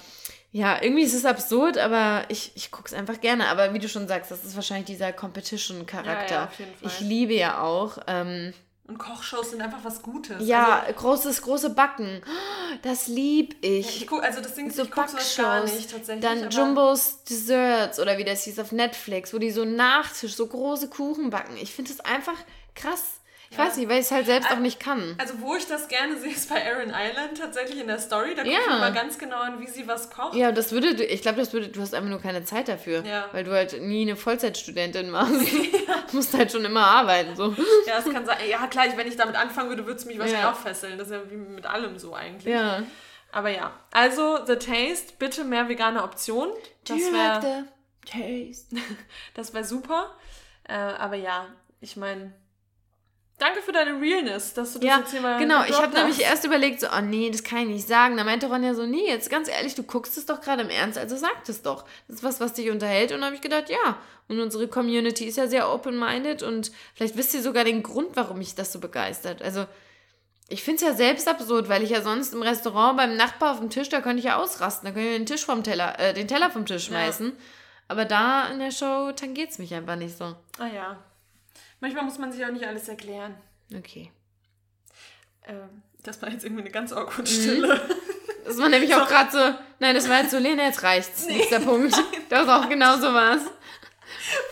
ja, irgendwie ist es absurd, aber ich, ich gucke es einfach gerne. Aber wie du schon sagst, das ist wahrscheinlich dieser Competition-Charakter. Ja, ja, auf jeden Fall. Ich liebe ja auch. Ähm, und Kochshows sind einfach was Gutes. Ja, also, großes, große Backen. Das lieb ich. Ja, ich guck, also das Ding ist, so ich gucke gar nicht tatsächlich. Dann Jumbos Desserts oder wie das hieß auf Netflix, wo die so Nachtisch, so große Kuchen backen. Ich finde das einfach krass. Ich weiß nicht, weil ich es halt selbst auch nicht kann. Also, wo ich das gerne sehe, ist bei Erin Island tatsächlich in der Story. Da gucke ja. ich mal ganz genau an, wie sie was kocht. Ja, das würde, ich glaube, das würde, du hast einfach nur keine Zeit dafür. Ja. Weil du halt nie eine Vollzeitstudentin machst. ja. Du musst halt schon immer arbeiten. So. Ja, das kann sein. Ja, klar, wenn ich damit anfangen würde, würde es mich wahrscheinlich auch fesseln. Das ist ja wie mit allem so eigentlich. Ja. Aber ja. Also, The Taste, bitte mehr vegane Optionen. Das wäre. Taste. das wäre super. Äh, aber ja, ich meine Danke für deine Realness, dass du das ja, jetzt hier mal Genau, ich habe nämlich erst überlegt, so, oh nee, das kann ich nicht sagen. Da meinte Ronja so, nee, jetzt ganz ehrlich, du guckst es doch gerade im Ernst, also sag es doch. Das ist was, was dich unterhält. Und habe ich gedacht, ja. Und unsere Community ist ja sehr open-minded und vielleicht wisst ihr sogar den Grund, warum mich das so begeistert. Also, ich finde es ja selbst absurd, weil ich ja sonst im Restaurant beim Nachbar auf dem Tisch, da könnte ich ja ausrasten. Da könnte ich den Tisch vom Teller, äh, den Teller vom Tisch schmeißen. Ja. Aber da in der Show tangiert es mich einfach nicht so. Ah ja. Manchmal muss man sich auch nicht alles erklären. Okay. Ähm, das war jetzt irgendwie eine ganz awkward mhm. Stille. Das war nämlich so. auch gerade so, nein, das war jetzt so, Lena, jetzt reicht's. Nee, Nächster Punkt. Das ist auch genau so was.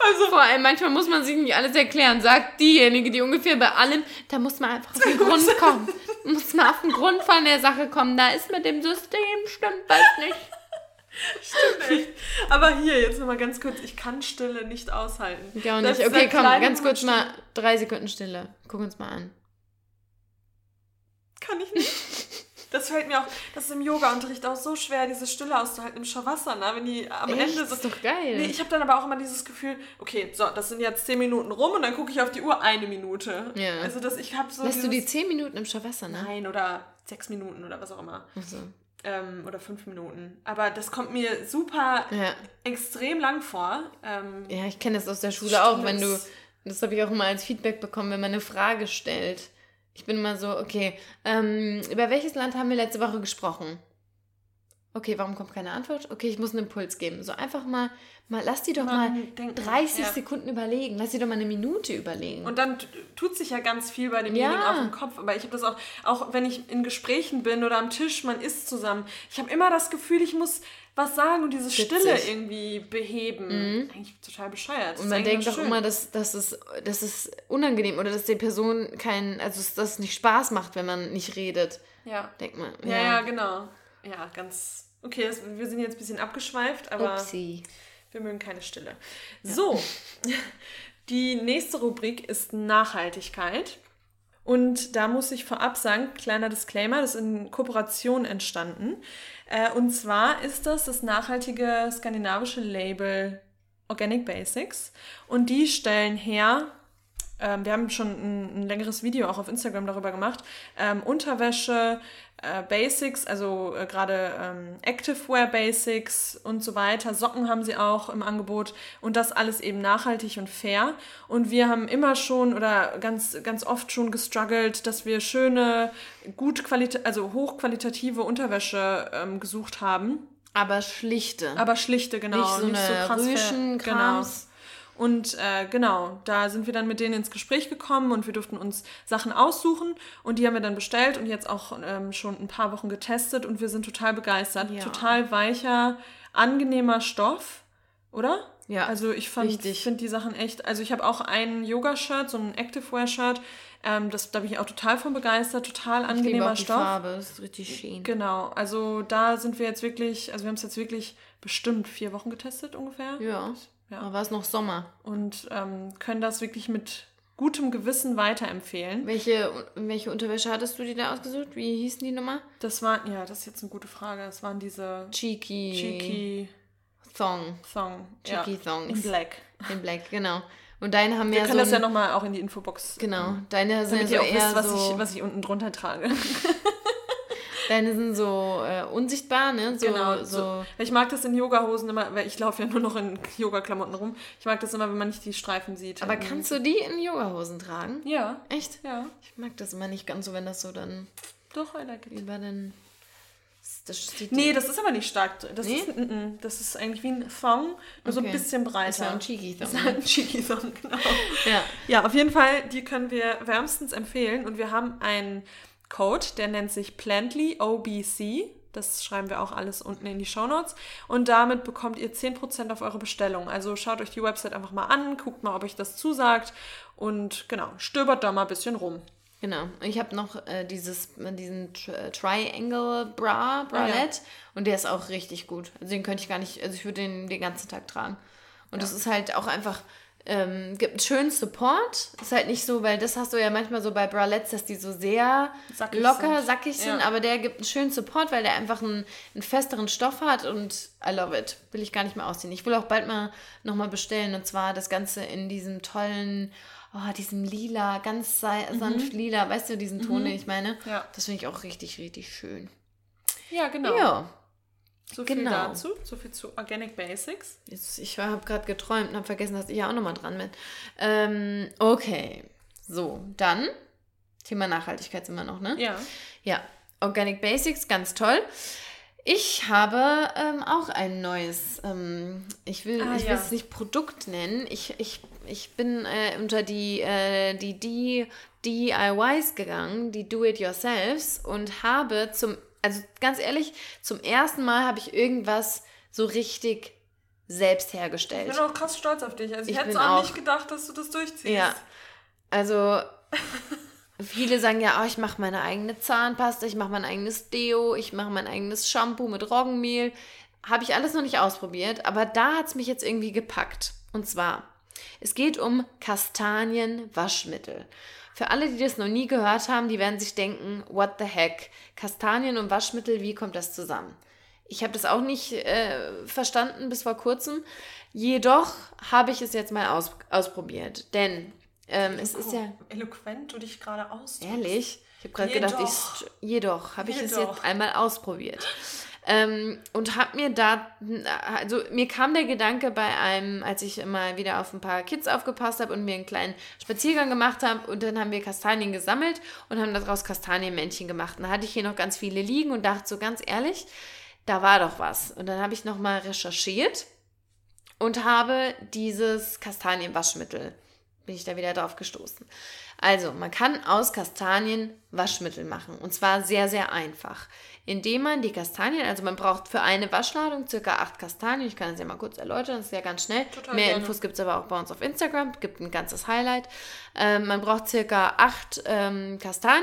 Also, Vor allem, manchmal muss man sich nicht alles erklären, sagt diejenige, die ungefähr bei allem, da muss man einfach auf den Grund kommen. muss man auf den Grund von der Sache kommen. Da ist mit dem System, stimmt was nicht. Stimmt echt. Aber hier, jetzt nochmal ganz kurz, ich kann Stille nicht aushalten. Auch nicht. Okay, komm, ganz kurz mal drei Sekunden Stille. Guck uns mal an. Kann ich nicht. Das fällt mir auch, das ist im Yoga-Unterricht auch so schwer, diese Stille auszuhalten im Shavasana, wenn die am Echt? Ende so. Das ist doch geil. Nee, ich habe dann aber auch immer dieses Gefühl, okay, so, das sind jetzt zehn Minuten rum und dann gucke ich auf die Uhr eine Minute. Ja. Also, dass ich habe so. Lässt dieses, du die zehn Minuten im Shavasana? Nein, oder sechs Minuten oder was auch immer. Ach so. Ähm, oder fünf Minuten. Aber das kommt mir super ja. extrem lang vor. Ähm, ja, ich kenne das aus der Schule auch, wenn du, das habe ich auch immer als Feedback bekommen, wenn man eine Frage stellt. Ich bin immer so, okay, ähm, über welches Land haben wir letzte Woche gesprochen? Okay, warum kommt keine Antwort? Okay, ich muss einen Impuls geben. So einfach mal, mal lass die doch mal, mal denken, 30 ja. Sekunden überlegen. Lass die doch mal eine Minute überlegen. Und dann tut sich ja ganz viel bei demjenigen ja. auf dem Kopf. Aber ich habe das auch, auch wenn ich in Gesprächen bin oder am Tisch, man isst zusammen. Ich habe immer das Gefühl, ich muss was sagen und diese Witzig. Stille irgendwie beheben. Mhm. Eigentlich total bescheuert. und man denkt doch immer, dass, dass, es, dass es unangenehm oder dass der Person kein, also dass das nicht Spaß macht, wenn man nicht redet. Ja. Denkt man. Ja, ja, ja genau. Ja, ganz. Okay, das, wir sind jetzt ein bisschen abgeschweift, aber. Upsi. Wir mögen keine Stille. So, die nächste Rubrik ist Nachhaltigkeit. Und da muss ich vorab sagen, kleiner Disclaimer, das ist in Kooperation entstanden. Äh, und zwar ist das das nachhaltige skandinavische Label Organic Basics. Und die stellen her, ähm, wir haben schon ein, ein, längeres Video auch auf Instagram darüber gemacht, ähm, Unterwäsche, äh, Basics, also äh, gerade ähm, Activewear Basics und so weiter. Socken haben sie auch im Angebot und das alles eben nachhaltig und fair. Und wir haben immer schon oder ganz, ganz oft schon gestruggelt, dass wir schöne, gut qualitativ, also hochqualitative Unterwäsche ähm, gesucht haben. Aber schlichte. Aber schlichte, genau. Nicht so, nicht so krass Rüschen, genau. Und äh, genau, da sind wir dann mit denen ins Gespräch gekommen und wir durften uns Sachen aussuchen und die haben wir dann bestellt und jetzt auch ähm, schon ein paar Wochen getestet und wir sind total begeistert. Ja. Total weicher, angenehmer Stoff, oder? Ja. Also ich finde die Sachen echt, also ich habe auch ein Yoga-Shirt, so ein Activewear-Shirt, ähm, das, da bin ich auch total von begeistert, total angenehmer ich auch die Stoff. Farbe, das ist richtig schön. Genau, also da sind wir jetzt wirklich, also wir haben es jetzt wirklich bestimmt vier Wochen getestet ungefähr. Ja. Ja. Da war es noch Sommer. Und ähm, können das wirklich mit gutem Gewissen weiterempfehlen. Welche, welche Unterwäsche hattest du dir da ausgesucht? Wie hießen die Nummer? Das waren, ja, das ist jetzt eine gute Frage. Das waren diese Cheeky. Cheeky. Thong. Thong. Cheeky ja. Thongs. In Black. In Black, genau. Und deine haben Wir ja können so das ja nochmal auch in die Infobox. Genau. Deine sind ja so eher wisst, was, so ich, was ich unten drunter trage. Deine sind so äh, unsichtbar, ne? So, genau. So. Ich mag das in Yoga-Hosen immer, weil ich laufe ja nur noch in Yoga-Klamotten rum. Ich mag das immer, wenn man nicht die Streifen sieht. Aber kannst du die in Yoga-Hosen tragen? Ja. Echt? Ja. Ich mag das immer nicht ganz so, wenn das so dann. Doch, I like it. Über den. Das nee, das ist aber nicht stark. Das, nee? ist, n -n, das ist eigentlich wie ein Thong, nur okay. so ein bisschen breiter. Das ist ja ein Cheeky Thong. Das ist ein Cheeky Thong, genau. ja. ja, auf jeden Fall, die können wir wärmstens empfehlen. Und wir haben ein Code, der nennt sich Plantly OBC. Das schreiben wir auch alles unten in die Show Notes. Und damit bekommt ihr 10% auf eure Bestellung. Also schaut euch die Website einfach mal an, guckt mal, ob euch das zusagt. Und genau, stöbert da mal ein bisschen rum. Genau. Ich habe noch äh, dieses, diesen Triangle Bra, Bralette. Ah, ja. Und der ist auch richtig gut. Also den könnte ich gar nicht, also ich würde den den ganzen Tag tragen. Und ja. das ist halt auch einfach ähm, gibt einen schönen Support. Ist halt nicht so, weil das hast du ja manchmal so bei Bralettes, dass die so sehr sackig locker, sind. sackig sind, ja. aber der gibt einen schönen Support, weil der einfach einen, einen, festeren Stoff hat und I love it. Will ich gar nicht mehr ausziehen. Ich will auch bald mal nochmal bestellen und zwar das Ganze in diesem tollen, oh, diesem lila, ganz mhm. sanft lila, weißt du, diesen Ton, mhm. den ich meine? Ja. Das finde ich auch richtig, richtig schön. Ja, genau. Ja. So viel genau. dazu, so viel zu Organic Basics. Jetzt, ich habe gerade geträumt und habe vergessen, dass ich ja auch nochmal dran bin. Ähm, okay, so, dann Thema Nachhaltigkeit sind wir noch, ne? Ja. Ja, Organic Basics, ganz toll. Ich habe ähm, auch ein neues, ähm, ich will ah, ich ja. es nicht Produkt nennen. Ich, ich, ich bin äh, unter die, äh, die, die DIYs gegangen, die Do-It-Yourselfs und habe zum also ganz ehrlich, zum ersten Mal habe ich irgendwas so richtig selbst hergestellt. Ich bin auch krass stolz auf dich. Also ich, ich hätte auch nicht gedacht, dass du das durchziehst. Ja. Also viele sagen ja, oh, ich mache meine eigene Zahnpasta, ich mache mein eigenes Deo, ich mache mein eigenes Shampoo mit Roggenmehl. Habe ich alles noch nicht ausprobiert, aber da hat es mich jetzt irgendwie gepackt. Und zwar, es geht um Kastanienwaschmittel. Für alle, die das noch nie gehört haben, die werden sich denken, what the heck? Kastanien und Waschmittel, wie kommt das zusammen? Ich habe das auch nicht äh, verstanden bis vor kurzem. Jedoch habe ich es jetzt mal aus, ausprobiert. Denn ähm, es ist ja. Eloquent du dich gerade aus. Ehrlich? Ich habe gerade gedacht, ich, jedoch habe ich es jetzt einmal ausprobiert. Ähm, und habe mir da, also mir kam der Gedanke bei einem, als ich immer wieder auf ein paar Kids aufgepasst habe und mir einen kleinen Spaziergang gemacht habe und dann haben wir Kastanien gesammelt und haben daraus Kastanienmännchen gemacht. Und dann hatte ich hier noch ganz viele liegen und dachte so ganz ehrlich, da war doch was. Und dann habe ich nochmal recherchiert und habe dieses Kastanienwaschmittel, bin ich da wieder drauf gestoßen. Also, man kann aus Kastanien Waschmittel machen. Und zwar sehr, sehr einfach indem man die Kastanien, also man braucht für eine Waschladung circa acht Kastanien. Ich kann das ja mal kurz erläutern, das ist ja ganz schnell. Total Mehr gerne. Infos gibt es aber auch bei uns auf Instagram, gibt ein ganzes Highlight. Ähm, man braucht circa acht ähm, Kastanien.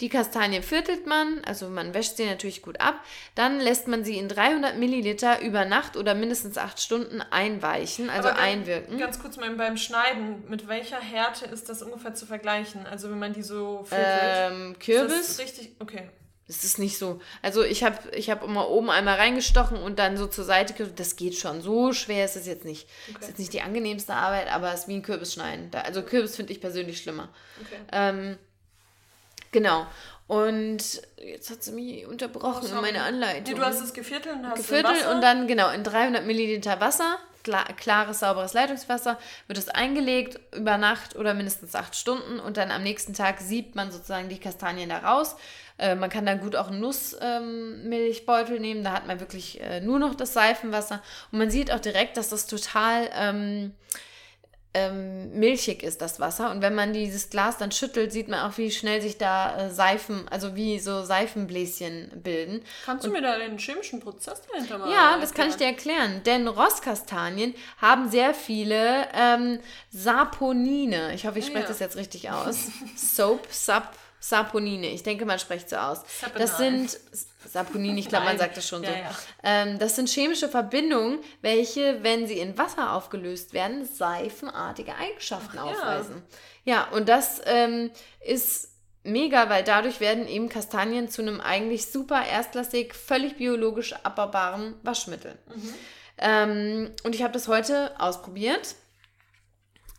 Die Kastanien viertelt man, also man wäscht sie natürlich gut ab. Dann lässt man sie in 300 Milliliter über Nacht oder mindestens acht Stunden einweichen, also aber einwirken. Ganz kurz mal beim Schneiden, mit welcher Härte ist das ungefähr zu vergleichen? Also wenn man die so viertelt? Ähm, Kürbis. Ist das richtig? Okay. Das ist nicht so. Also ich habe ich hab immer oben einmal reingestochen und dann so zur Seite. Das geht schon. So schwer ist es jetzt nicht. Okay. ist jetzt nicht die angenehmste Arbeit, aber es ist wie ein Kürbis schneiden. also Kürbis finde ich persönlich schlimmer. Okay. Ähm, genau. Und jetzt hat sie mich unterbrochen oh, in meine Anleitung. Nee, du hast es geviertelt und hast Geviertelt und dann genau in 300 Milliliter Wasser klares, sauberes Leitungswasser, wird es eingelegt über Nacht oder mindestens acht Stunden und dann am nächsten Tag siebt man sozusagen die Kastanien da raus, äh, man kann dann gut auch einen Nussmilchbeutel ähm, nehmen, da hat man wirklich äh, nur noch das Seifenwasser. Und man sieht auch direkt, dass das total ähm, ähm, milchig ist, das Wasser. Und wenn man dieses Glas dann schüttelt, sieht man auch, wie schnell sich da äh, Seifen, also wie so Seifenbläschen bilden. Kannst du Und, mir da den chemischen Prozess dahinter mal Ja, das kann ich dir erklären. Denn Rostkastanien haben sehr viele ähm, Saponine. Ich hoffe, ich spreche ja. das jetzt richtig aus. Soap, Sap. Saponine. Ich denke, man spricht so aus. Saponine. Das sind Saponine, ich glaube, man sagt das schon so. Ja, ja. Ähm, das sind chemische Verbindungen, welche, wenn sie in Wasser aufgelöst werden, seifenartige Eigenschaften Ach, aufweisen. Ja, ja und das ähm, ist mega, weil dadurch werden eben Kastanien zu einem eigentlich super erstklassig, völlig biologisch abbaubaren Waschmittel. Mhm. Ähm, und ich habe das heute ausprobiert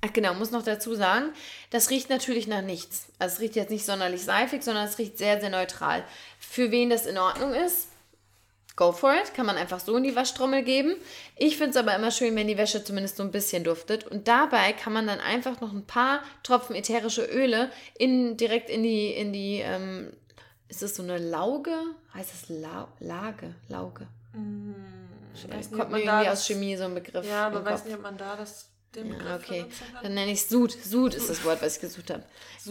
Ach genau, muss noch dazu sagen, das riecht natürlich nach nichts. Also es riecht jetzt nicht sonderlich seifig, sondern es riecht sehr, sehr neutral. Für wen das in Ordnung ist, go for it. Kann man einfach so in die Waschtrommel geben. Ich finde es aber immer schön, wenn die Wäsche zumindest so ein bisschen duftet. Und dabei kann man dann einfach noch ein paar Tropfen ätherische Öle in, direkt in die, in die, ähm, ist das so eine Lauge? Heißt das La Lage? Lauge? Mm, Kommt man irgendwie aus Chemie so ein Begriff. Ja, aber weiß nicht, ob man da das den ja, okay. Dann nenne ich Sud. Sud ist das Wort, was ich gesucht habe.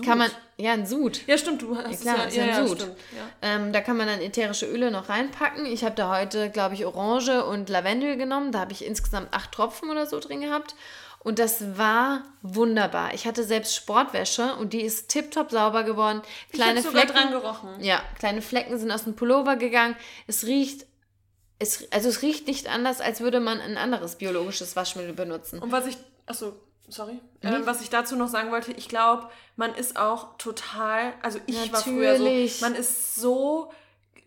Kann man, ja, ein Sud. Ja, stimmt, du hast ja, klar, es ja, ist ja, ein Sud. Ja, ähm, da kann man dann ätherische Öle noch reinpacken. Ich habe da heute, glaube ich, Orange und Lavendel genommen. Da habe ich insgesamt acht Tropfen oder so drin gehabt. Und das war wunderbar. Ich hatte selbst Sportwäsche und die ist tiptop sauber geworden. Kleine ich Flecken dran gerochen. Ja, kleine Flecken sind aus dem Pullover gegangen. Es riecht es, also es riecht nicht anders, als würde man ein anderes biologisches Waschmittel benutzen. Und was ich, achso, sorry, mhm. äh, was ich dazu noch sagen wollte, ich glaube, man ist auch total, also ich Natürlich. war früher so, man ist so,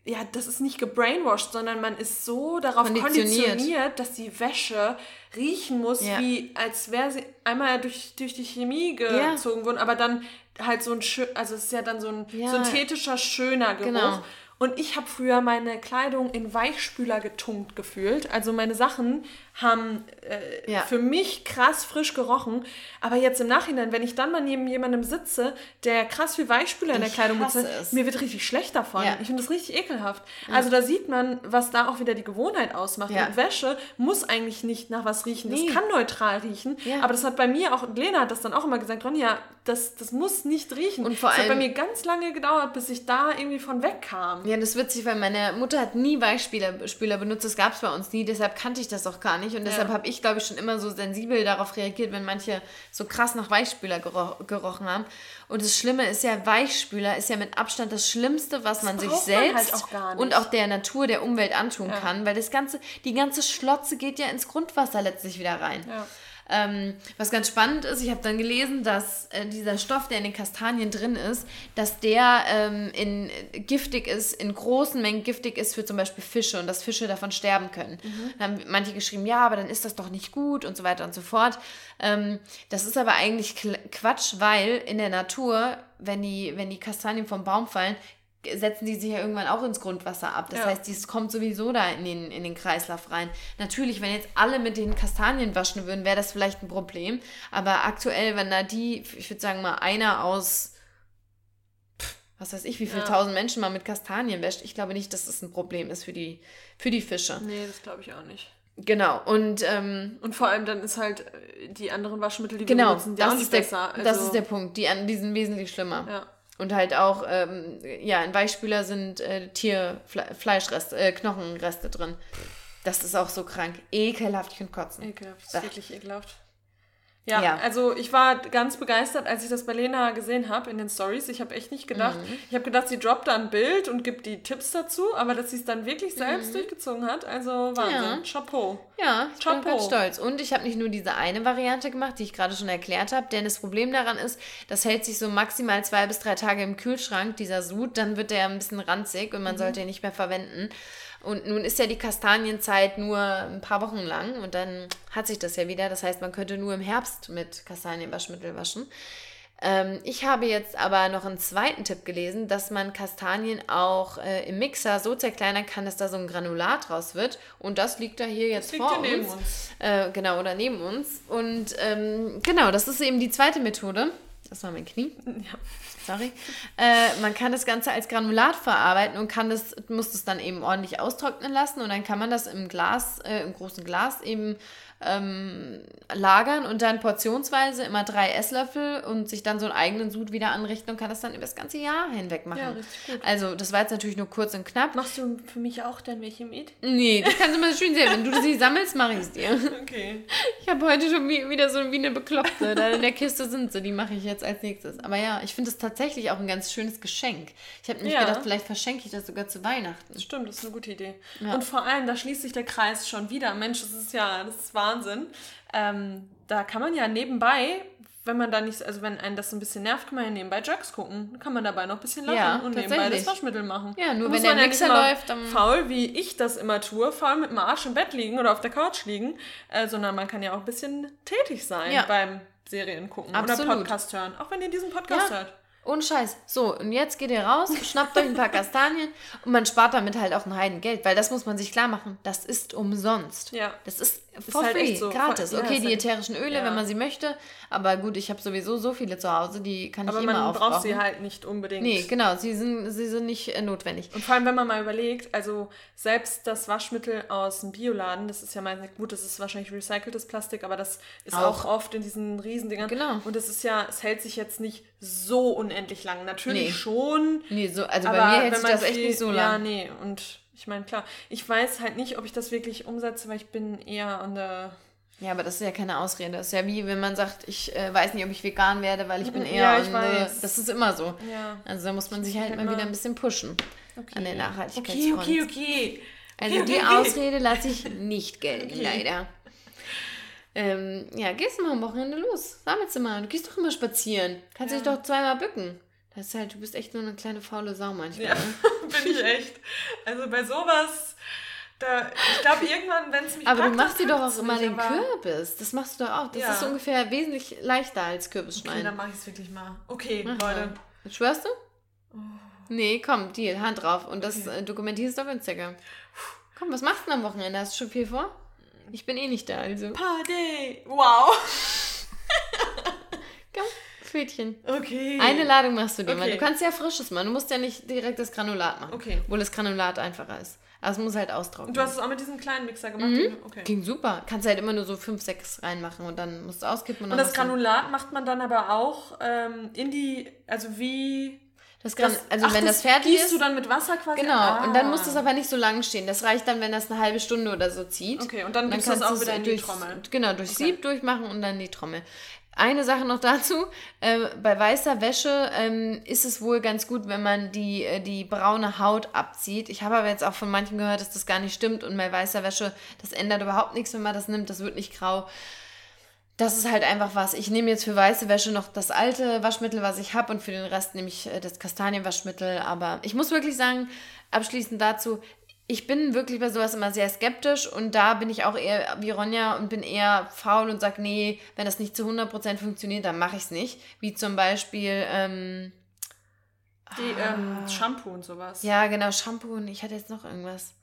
ja, das ist nicht gebrainwashed, sondern man ist so darauf konditioniert, konditioniert dass die Wäsche riechen muss, ja. wie als wäre sie einmal durch, durch die Chemie gezogen ja. worden, aber dann halt so ein schön, also es ist ja dann so ein ja. synthetischer, schöner Geruch. Genau. Und ich habe früher meine Kleidung in Weichspüler getunkt gefühlt. Also meine Sachen haben äh, ja. für mich krass frisch gerochen. Aber jetzt im Nachhinein, wenn ich dann mal neben jemandem sitze, der krass viel Weichspüler in der Kleidung benutzt, mir wird richtig schlecht davon. Ja. Ich finde das richtig ekelhaft. Ja. Also da sieht man, was da auch wieder die Gewohnheit ausmacht. Und Wäsche muss eigentlich nicht nach was riechen. Nee. Das kann neutral riechen. Aber das hat bei mir auch, Lena hat das dann auch immer gesagt, Ronja, das, das muss nicht riechen. Und vor das allem, hat bei mir ganz lange gedauert, bis ich da irgendwie von wegkam. Ja, das ist witzig, weil meine Mutter hat nie Weichspüler benutzt. Das gab es bei uns nie. Deshalb kannte ich das auch gar nicht. Und deshalb ja. habe ich, glaube ich, schon immer so sensibel darauf reagiert, wenn manche so krass nach Weichspüler geroch, gerochen haben. Und das Schlimme ist ja, Weichspüler ist ja mit Abstand das Schlimmste, was das man sich selbst man halt auch und auch der Natur, der Umwelt antun ja. kann. Weil das ganze, die ganze Schlotze geht ja ins Grundwasser letztlich wieder rein. Ja. Ähm, was ganz spannend ist, ich habe dann gelesen, dass äh, dieser Stoff, der in den Kastanien drin ist, dass der ähm, in, giftig ist, in großen Mengen giftig ist für zum Beispiel Fische und dass Fische davon sterben können. Mhm. Dann haben manche geschrieben, ja, aber dann ist das doch nicht gut und so weiter und so fort. Ähm, das ist aber eigentlich Quatsch, weil in der Natur, wenn die, wenn die Kastanien vom Baum fallen, setzen die sich ja irgendwann auch ins Grundwasser ab. Das ja. heißt, dies kommt sowieso da in den, in den Kreislauf rein. Natürlich, wenn jetzt alle mit den Kastanien waschen würden, wäre das vielleicht ein Problem. Aber aktuell, wenn da die, ich würde sagen mal, einer aus, was weiß ich, wie viele ja. tausend Menschen mal mit Kastanien wäscht, ich glaube nicht, dass das ein Problem ist für die, für die Fische. Nee, das glaube ich auch nicht. Genau, und, ähm, und vor allem dann ist halt äh, die anderen Waschmittel, die genau, wir benutzen, die das auch nicht der, besser. Also, das ist der Punkt, die, die sind wesentlich schlimmer. Ja. Und halt auch, ähm, ja, in Weichspüler sind äh, Tierfleischreste, äh, Knochenreste drin. Das ist auch so krank. Ekelhaft, ich kann kotzen. Ekelhaft, das ist wirklich ekelhaft. Ja, ja, also ich war ganz begeistert, als ich das bei Lena gesehen habe in den Stories. Ich habe echt nicht gedacht, mhm. ich habe gedacht, sie droppt da ein Bild und gibt die Tipps dazu, aber dass sie es dann wirklich selbst mhm. durchgezogen hat, also Wahnsinn. Ja. Chapeau. Ja, ich Chapeau. bin ganz stolz. Und ich habe nicht nur diese eine Variante gemacht, die ich gerade schon erklärt habe, denn das Problem daran ist, das hält sich so maximal zwei bis drei Tage im Kühlschrank, dieser Sud, dann wird der ein bisschen ranzig und man mhm. sollte ihn nicht mehr verwenden. Und nun ist ja die Kastanienzeit nur ein paar Wochen lang und dann hat sich das ja wieder. Das heißt, man könnte nur im Herbst mit Kastanienwaschmittel waschen. Ähm, ich habe jetzt aber noch einen zweiten Tipp gelesen, dass man Kastanien auch äh, im Mixer so zerkleinern kann, dass da so ein Granulat raus wird. Und das liegt da hier jetzt vor uns. uns. Äh, genau, oder neben uns. Und ähm, genau, das ist eben die zweite Methode. Das war mein Knie. Ja sorry. Äh, man kann das Ganze als Granulat verarbeiten und kann das, muss das dann eben ordentlich austrocknen lassen und dann kann man das im Glas, äh, im großen Glas eben ähm, lagern und dann portionsweise immer drei Esslöffel und sich dann so einen eigenen Sud wieder anrichten und kann das dann über das ganze Jahr hinweg machen. Ja, richtig gut. Also das war jetzt natürlich nur kurz und knapp. Machst du für mich auch dann welche mit? Nee, das kannst du mal schön sehen. Wenn du sie sammelst, mache ich es dir. Okay. Ich habe heute schon wieder so wie eine Bekloppte. Da in der Kiste sind sie, die mache ich jetzt als nächstes. Aber ja, ich finde es tatsächlich auch ein ganz schönes Geschenk. Ich habe mir ja. gedacht, vielleicht verschenke ich das sogar zu Weihnachten. Stimmt, das ist eine gute Idee. Ja. Und vor allem, da schließt sich der Kreis schon wieder. Mensch, das ist ja, das ist wahr Wahnsinn. Ähm, da kann man ja nebenbei, wenn man da nicht, also wenn einen das so ein bisschen nervt, kann man ja nebenbei Jugs gucken. Dann kann man dabei noch ein bisschen lachen ja, und nebenbei das Waschmittel machen. Ja, nur da wenn der Mixer ja läuft, dann. Faul, wie ich das immer tue, faul mit dem Arsch im Bett liegen oder auf der Couch liegen, äh, sondern man kann ja auch ein bisschen tätig sein ja. beim Serien gucken Absolut. oder Podcast hören. Auch wenn ihr diesen Podcast hört. Ohne Scheiß. So, und jetzt geht ihr raus, schnappt euch ein paar Kastanien und man spart damit halt auch ein Heidengeld, weil das muss man sich klar machen. Das ist umsonst. Ja. Das ist for halt free, so. gratis. Ja, okay, die ätherischen Öle, ja. wenn man sie möchte. Aber gut, ich habe sowieso so viele zu Hause, die kann aber ich immer aufbrauchen. Aber man braucht sie halt nicht unbedingt. Nee, genau, sie sind, sie sind nicht äh, notwendig. Und vor allem, wenn man mal überlegt, also selbst das Waschmittel aus dem Bioladen, das ist ja mal gut, das ist wahrscheinlich recyceltes Plastik, aber das ist auch, auch oft in diesen Riesendingern. Genau. Und es ist ja, es hält sich jetzt nicht so unendlich lang. Natürlich nee. schon. Nee, so, also bei mir hält sich das echt nicht so lang. Ja, nee, und ich meine, klar, ich weiß halt nicht, ob ich das wirklich umsetze, weil ich bin eher an der. Ja, aber das ist ja keine Ausrede. Das ist ja wie, wenn man sagt, ich äh, weiß nicht, ob ich vegan werde, weil ich bin eher. Ja, ich weiß. Das ist immer so. Ja. Also da muss man sich halt mal wieder ein bisschen pushen okay. an der Nachhaltigkeitsfront. Okay, okay, okay. Also die Ausrede lasse ich nicht gelten, okay. leider. Ähm, ja, gehst du mal am Wochenende los. Sammelst du mal. Du gehst doch immer spazieren. Kannst ja. dich doch zweimal bücken. Das ist halt, du bist echt so eine kleine faule Sau manchmal. Ja, ne? bin ich echt. Also bei sowas, da, ich glaube irgendwann, wenn es mich Aber packt, du machst dir doch auch immer den Kürbis. Das machst du doch auch. Das ja. ist ungefähr wesentlich leichter als Kürbis schneiden. Okay, dann mache ich es wirklich mal. Okay, Ach, Leute. Schwörst du? Oh. Nee, komm, die Hand drauf. Und das okay. Äh, dokumentierst du auf Instagram. Komm, was machst du denn am Wochenende? Hast du schon viel vor? Ich bin eh nicht da, also. Party! Wow! Pfötchen. Okay. Eine Ladung machst du dir okay. mal. Du kannst ja frisches machen. Du musst ja nicht direkt das Granulat machen. Okay. Obwohl das Granulat einfacher ist. Aber es muss halt austrocknen. Du hast es auch mit diesem kleinen Mixer gemacht? Mhm. Okay. Ging super. Kannst halt immer nur so 5, 6 reinmachen und dann musst du auskippen. Und, und das Granulat du... macht man dann aber auch ähm, in die, also wie... Das kann, das, also ach, wenn das, das fertig ist, du dann mit Wasser quasi. Genau. Ah. Und dann muss das aber nicht so lang stehen. Das reicht dann, wenn das eine halbe Stunde oder so zieht. Okay. Und dann, und dann kannst du das auch wieder in die Trommel. Genau, durch okay. Sieb durchmachen und dann die Trommel. Eine Sache noch dazu, äh, bei weißer Wäsche ähm, ist es wohl ganz gut, wenn man die, äh, die braune Haut abzieht. Ich habe aber jetzt auch von manchen gehört, dass das gar nicht stimmt und bei weißer Wäsche, das ändert überhaupt nichts, wenn man das nimmt, das wird nicht grau. Das ist halt einfach was. Ich nehme jetzt für weiße Wäsche noch das alte Waschmittel, was ich habe und für den Rest nehme ich äh, das Kastanienwaschmittel. Aber ich muss wirklich sagen, abschließend dazu, ich bin wirklich bei sowas immer sehr skeptisch und da bin ich auch eher wie Ronja und bin eher faul und sage, nee, wenn das nicht zu 100% funktioniert, dann mache ich es nicht. Wie zum Beispiel ähm, die ähm, Shampoo und sowas. Ja, genau, Shampoo und ich hatte jetzt noch irgendwas.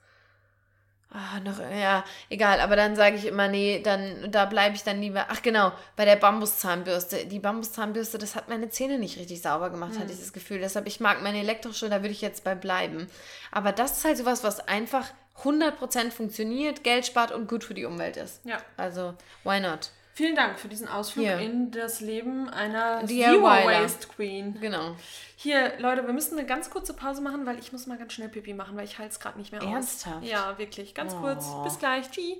Ah, noch, ja, egal, aber dann sage ich immer, nee, dann, da bleibe ich dann lieber. Ach genau, bei der Bambuszahnbürste. Die Bambuszahnbürste, das hat meine Zähne nicht richtig sauber gemacht, hm. hatte ich das Gefühl. Deshalb, ich mag meine elektrische, da würde ich jetzt bei bleiben. Aber das ist halt sowas, was einfach 100% funktioniert, Geld spart und gut für die Umwelt ist. Ja. Also, why not? Vielen Dank für diesen Ausflug Hier. in das Leben einer DIYler. Zero Waste Queen. Genau. Hier, Leute, wir müssen eine ganz kurze Pause machen, weil ich muss mal ganz schnell Pipi machen, weil ich halte es gerade nicht mehr aus. Ernsthaft? Ja, wirklich. Ganz Oh. kurz. Bis gleich. Tschüss.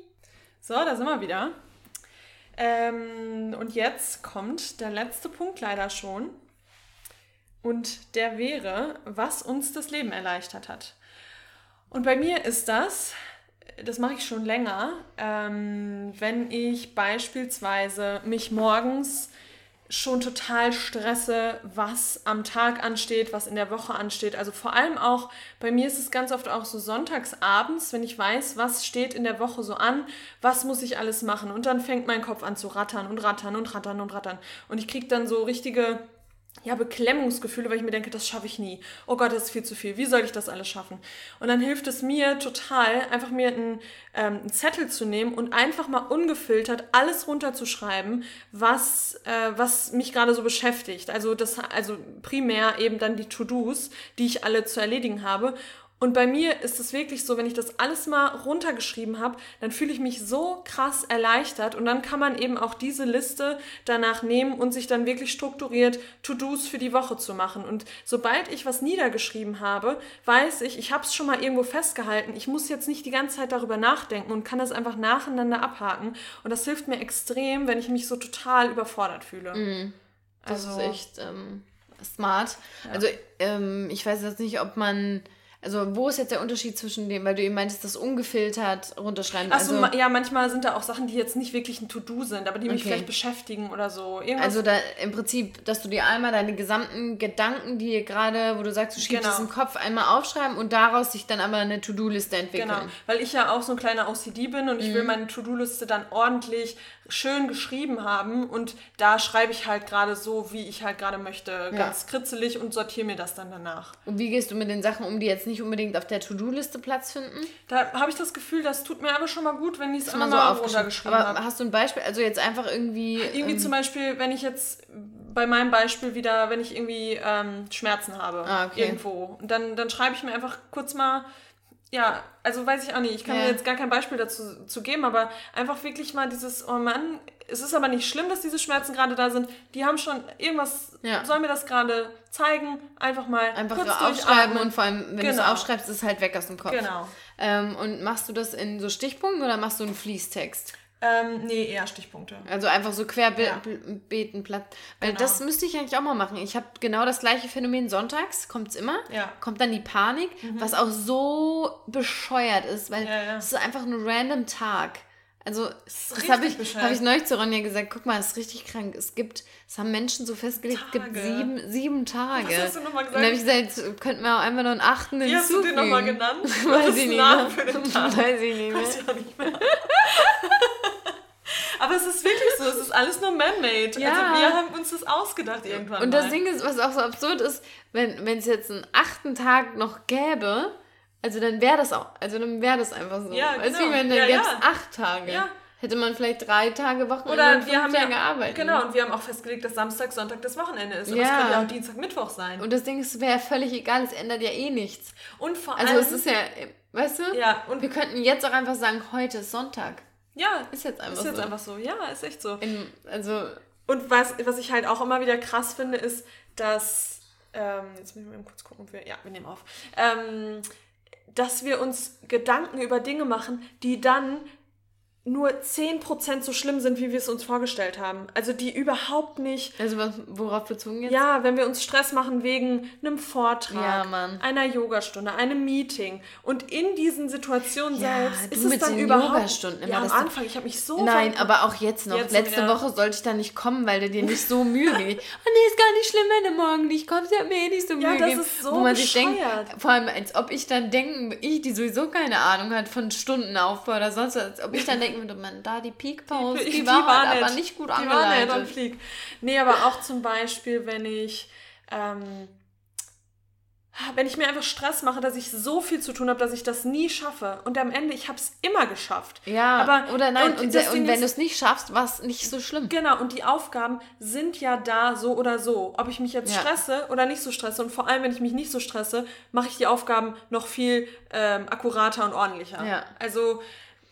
So, da sind wir wieder. Ähm, und jetzt kommt der letzte Punkt leider schon. Und der wäre, was uns das Leben erleichtert hat. Und bei mir ist das, das mache ich schon länger, ähm, wenn ich beispielsweise mich morgens schon total stresse, was am Tag ansteht, was in der Woche ansteht. Also vor allem auch, bei mir ist es ganz oft auch so sonntagsabends, wenn ich weiß, was steht in der Woche so an, was muss ich alles machen. Und dann fängt mein Kopf an zu rattern und rattern und rattern und rattern. Und ich kriege dann so richtige ja, Beklemmungsgefühle, weil ich mir denke, das schaffe ich nie. Oh Gott, das ist viel zu viel. Wie soll ich das alles schaffen? Und dann hilft es mir total, einfach mir einen, ähm, einen Zettel zu nehmen und einfach mal ungefiltert alles runterzuschreiben, was, äh, was mich gerade so beschäftigt. Also, das, also primär eben dann die To-Dos, die ich alle zu erledigen habe. Und bei mir ist es wirklich so, wenn ich das alles mal runtergeschrieben habe, dann fühle ich mich so krass erleichtert und dann kann man eben auch diese Liste danach nehmen und sich dann wirklich strukturiert To-Dos für die Woche zu machen. Und sobald ich was niedergeschrieben habe, weiß ich, ich habe es schon mal irgendwo festgehalten. Ich muss jetzt nicht die ganze Zeit darüber nachdenken und kann das einfach nacheinander abhaken. Und das hilft mir extrem, wenn ich mich so total überfordert fühle. Das Also- ist echt ähm, smart. Also ähm, ich weiß jetzt nicht, ob man. Also wo ist jetzt der Unterschied zwischen dem, weil du eben meintest, das ungefiltert runterschreiben. Achso, also, ma- ja, manchmal sind da auch Sachen, die jetzt nicht wirklich ein To-Do sind, aber die mich Okay. vielleicht beschäftigen oder so. Irgendwas also da im Prinzip, dass du dir einmal deine gesamten Gedanken, die gerade, wo du sagst, du schiebst Genau. es im Kopf, einmal aufschreiben und daraus sich dann aber eine To-Do-Liste entwickeln. Genau, weil ich ja auch so ein kleiner OCD bin und ich Mhm. will meine To-Do-Liste dann ordentlich schön geschrieben haben und da schreibe ich halt gerade so, wie ich halt gerade möchte, ganz kritzelig und sortiere mir das dann danach. Und wie gehst du mit den Sachen um, die jetzt nicht unbedingt auf der To-Do-Liste Platz finden? Da habe ich das Gefühl, das tut mir aber schon mal gut, wenn ich es Mal einmal so runtergeschrieben Aber habe. hast du ein Beispiel? Also jetzt einfach irgendwie. Irgendwie ähm, zum Beispiel, wenn ich jetzt bei meinem Beispiel wieder, wenn ich irgendwie ähm, Schmerzen habe, Ah, okay. irgendwo, dann, dann schreibe ich mir einfach kurz mal, ja, also weiß ich auch nicht, ich kann Ja. mir jetzt gar kein Beispiel dazu zu geben, aber einfach wirklich mal dieses, oh Mann, es ist aber nicht schlimm, dass diese Schmerzen gerade da sind, die haben schon irgendwas, Ja. soll mir das gerade zeigen, einfach mal Einfach kurz aufschreiben und vor allem, wenn du es Genau. aufschreibst, ist es halt weg aus dem Kopf. Genau. Ähm, und machst du das in so Stichpunkten oder machst du einen Fließtext? Ähm, nee, eher Stichpunkte. Also einfach so querbeten Ja. platt. Weil Genau. das müsste ich eigentlich auch mal machen. Ich habe genau das gleiche Phänomen sonntags, kommt es immer. Ja. Kommt dann die Panik, was auch so bescheuert ist, weil Ja, ja. es ist einfach ein random Tag. Also, das richtig habe ich, hab ich neulich zu Ronja gesagt, guck mal, es ist richtig krank. Es gibt, es haben Menschen so festgelegt, es gibt sieben, sieben Tage. Was hast du nochmal Und dann habe ich gesagt? gesagt, könnten wir auch einfach noch einen achten Wie hast du den hinzufügen. nochmal genannt? Weiß ich? Weiß ich nicht mehr. Weiß ich nicht mehr. Aber es ist wirklich so, es ist alles nur man-made. Ja. Also wir haben uns das ausgedacht irgendwann Und mal. das Ding ist, was auch so absurd ist, wenn es jetzt einen achten Tag noch gäbe, also dann wäre das auch, also dann wäre das einfach so. Ja, genau. wie wenn dann Ja, gäbe es ja. acht Tage. Ja. Hätte man vielleicht drei Tage Wochenende Oder und wir fünf haben Tage ja, arbeiten. genau, und wir haben auch festgelegt, dass Samstag, Sonntag das Wochenende ist. Es Ja. könnte ja auch Dienstag, Mittwoch sein. Und das Ding ist, es wäre völlig egal, es ändert ja eh nichts. Und vor Also allem... es ist ja, weißt du? Ja, und Wir könnten jetzt auch einfach sagen, heute ist Sonntag. Ja, Ist jetzt einfach ist jetzt so. einfach so. Ja, ist echt so. In, also, Und was, was ich halt auch immer wieder krass finde, ist, dass, ähm, jetzt müssen wir mal kurz gucken, ob wir, ja, wir nehmen auf, ähm, dass wir uns Gedanken über Dinge machen, die dann nur 10% so schlimm sind, wie wir es uns vorgestellt haben. Also die überhaupt nicht, also was, worauf bezogen jetzt? ja, wenn wir uns Stress machen wegen einem Vortrag, Ja, einer Yogastunde, einem Meeting und in diesen Situationen Ja, selbst ist es dann überhaupt, Yogastunden immer, ja, am Anfang, ich habe mich so Nein, aber auch jetzt noch. Jetzt Letzte ja. Woche sollte ich da nicht kommen, weil du dir nicht so Mühe gibst. Oh nee, ist gar nicht schlimm, wenn du morgen nicht kommst. Ich mir eh nicht so Mühe Ja, das gegeben. ist so Wo man sich denkt, vor allem als ob ich dann denken, ich, die sowieso keine Ahnung hat von Stundenaufbau oder sonst was, als ob ich dann würde, man, da die Peak Pause, die, war, halt aber nicht gut die war nett und angeleitet. flieg. Nee, aber auch zum Beispiel, wenn ich, ähm, wenn ich mir einfach Stress mache, dass ich so viel zu tun habe, dass ich das nie schaffe. Und am Ende, ich habe es immer geschafft. Ja, aber, oder nein, und und, und wenn du es nicht schaffst, war es nicht so schlimm. Genau, und die Aufgaben sind ja da so oder so. Ob ich mich jetzt Ja. stresse oder nicht so stresse. Und vor allem, wenn ich mich nicht so stresse, mache ich die Aufgaben noch viel ähm, akkurater und ordentlicher. Ja. Also,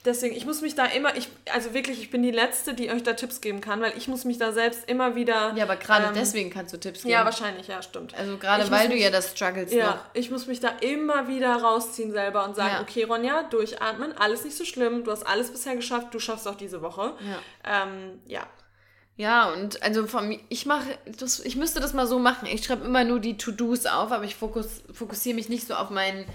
deswegen, ich muss mich da immer, ich, also wirklich, ich bin die Letzte, die euch da Tipps geben kann, weil ich muss mich da selbst immer wieder. Ja, aber gerade ähm, deswegen kannst du Tipps geben. Ja, wahrscheinlich, ja, stimmt. Also gerade weil du ja das struggles ja, noch. ich muss mich da immer wieder rausziehen selber und sagen, ja. okay, Ronja, durchatmen, alles nicht so schlimm, du hast alles bisher geschafft, du schaffst auch diese Woche. Ja. Ähm, ja. Ja, und also von ich mache das, ich müsste das mal so machen. Ich schreibe immer nur die To-Dos auf, aber ich fokus, fokussiere mich nicht so auf meinen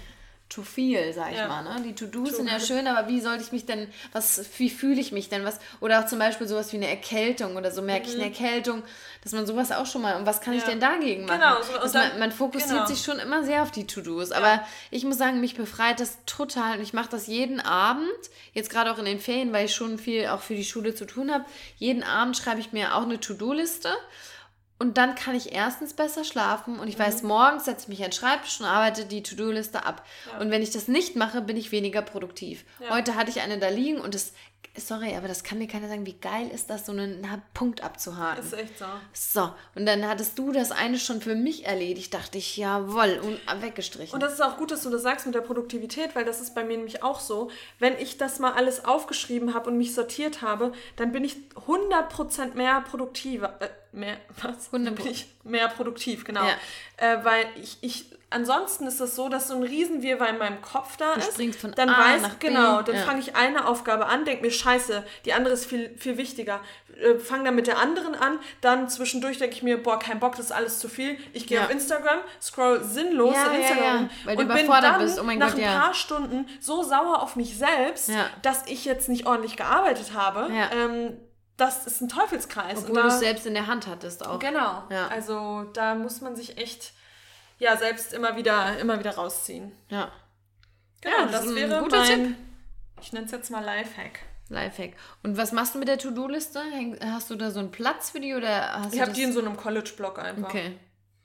zu viel, sag ich ja. mal. Ne? Die To-Dos sind ja schön, aber wie sollte ich mich denn, was, wie fühle ich mich denn? Was, oder auch zum Beispiel sowas wie eine Erkältung oder so, merke mhm. ich eine mhm. Erkältung, dass man sowas auch schon mal, und was kann ja. ich denn dagegen machen? Genau, so, also man, man, fokussiert genau. sich schon immer sehr auf die To-Dos, aber ja. ich muss sagen, mich befreit das total und ich mache das jeden Abend, jetzt gerade auch in den Ferien, weil ich schon viel auch für die Schule zu tun habe. Jeden Abend schreibe ich mir auch eine To-Do-Liste und dann kann ich erstens besser schlafen und ich mhm. weiß, morgens setze ich mich an den Schreibtisch und arbeite die To-Do-Liste ab. Ja. Und wenn ich das nicht mache, bin ich weniger produktiv. Ja. Heute hatte ich eine da liegen und es sorry, aber das kann mir keiner sagen, wie geil ist das, so einen Punkt abzuhaken. Ist echt so. So, und dann hattest du das eine schon für mich erledigt, dachte ich, jawoll, und weggestrichen. Und das ist auch gut, dass du das sagst mit der Produktivität, weil das ist bei mir nämlich auch so. Wenn ich das mal alles aufgeschrieben habe und mich sortiert habe, dann bin ich 100% mehr produktiver. Äh, mehr, was? 100 bin ich mehr produktiv, genau. Ja. Äh, weil ich, ich ansonsten ist es so, dass so ein Riesenwirrwarr in meinem Kopf da ist. Dann A weiß nach genau, B. dann ja. fange ich eine Aufgabe an, denke mir Scheiße, die andere ist viel viel wichtiger. Äh, fange dann mit der anderen an, dann zwischendurch denke ich mir, boah, kein Bock, das ist alles zu viel. Ich gehe ja. auf Instagram, scroll sinnlos ja, in Instagram Weil und bin dann bist. Oh nach Gott, ein paar Stunden so sauer auf mich selbst, dass ich jetzt nicht ordentlich gearbeitet habe. Ähm, das ist ein Teufelskreis. Obwohl du es selbst in der Hand hattest auch. Genau. Also da muss man sich echt ja selbst immer wieder, immer wieder rausziehen. Ja. Genau, ja, das, das wäre ein guter mein, Tipp. Ich nenne es jetzt mal Lifehack. Lifehack. Und was machst du mit der To-Do-Liste? Hast du da so einen Platz für die oder hast Ich habe die in so einem College-Blog einfach. Okay.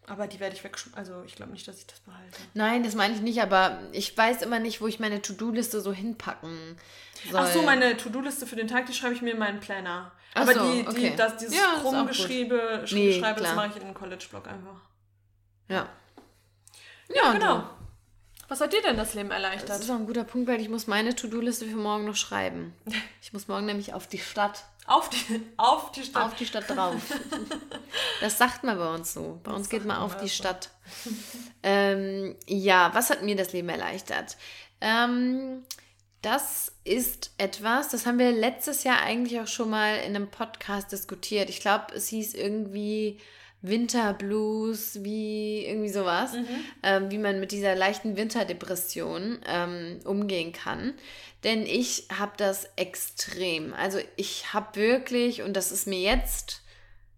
Aber die werde ich wegschmeißen. Also ich glaube nicht, dass ich das behalte. Nein, das meine ich nicht, aber ich weiß immer nicht, wo ich meine To-Do-Liste so hinpacken soll. Ach so, meine To-Do-Liste für den Tag, die schreibe ich mir in meinen Planner. Ach aber so, die, die, okay. das, dieses ja, Krummgeschriebe, nee, das mache ich in den College-Blog einfach. Ja. Ja, genau. Was hat dir denn das Leben erleichtert? Das ist auch ein guter Punkt, weil ich muss meine To-Do-Liste für morgen noch schreiben. Ich muss morgen nämlich auf die Stadt. Auf die, auf die Stadt? Auf die Stadt drauf. das sagt man bei uns so. Bei das uns geht man auf die Stadt. ähm, ja, was hat mir das Leben erleichtert? Ähm, das ist etwas, das haben wir letztes Jahr eigentlich auch schon mal in einem Podcast diskutiert. Ich glaube, es hieß irgendwie Winterblues, wie irgendwie sowas, mhm. ähm, wie man mit dieser leichten Winterdepression ähm, umgehen kann. Denn ich habe das extrem. Also ich habe wirklich, und das ist mir jetzt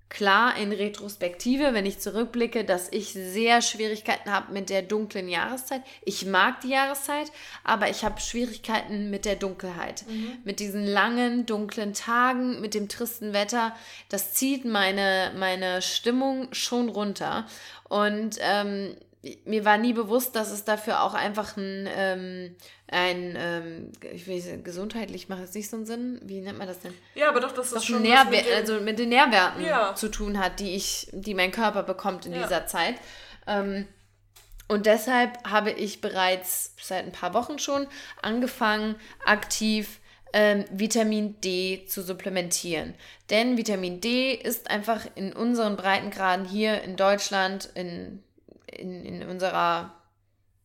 klar in Retrospektive, wenn ich zurückblicke, dass ich sehr Schwierigkeiten habe mit der dunklen Jahreszeit. Ich mag die Jahreszeit, aber ich habe Schwierigkeiten mit der Dunkelheit. Mhm. Mit diesen langen, dunklen Tagen, mit dem tristen Wetter. Das zieht meine, meine Stimmung schon runter. Und ähm, mir war nie bewusst, dass es dafür auch einfach ein, ähm, ein ähm, ich will gesundheitlich macht jetzt nicht so einen Sinn. Wie nennt man das denn? Ja, aber doch, dass das schon Nährwer mit also mit den Nährwerten ja. zu tun hat, die ich, die mein Körper bekommt in ja. dieser Zeit. Ähm, und deshalb habe ich bereits seit ein paar Wochen schon angefangen, aktiv ähm, Vitamin D zu supplementieren. Denn Vitamin D ist einfach in unseren Breitengraden hier in Deutschland, in in, in unserer,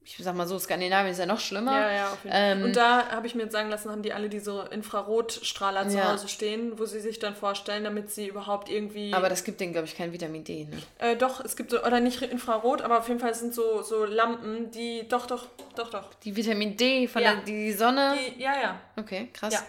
ich sag mal so, Skandinavien ist ja noch schlimmer. Ja, ja, auf jeden Fall. Ähm, und da habe ich mir jetzt sagen lassen, haben die alle diese Infrarotstrahler zu ja. Hause stehen, wo sie sich dann vorstellen, damit sie überhaupt irgendwie. Aber das gibt denen, glaube ich, kein Vitamin D, ne? Äh, doch, es gibt so, oder nicht Infrarot, aber auf jeden Fall sind so, so Lampen, die, doch, doch, doch, doch. Die Vitamin D von ja. der die Sonne? Die, ja, ja. Okay, krass. Ja.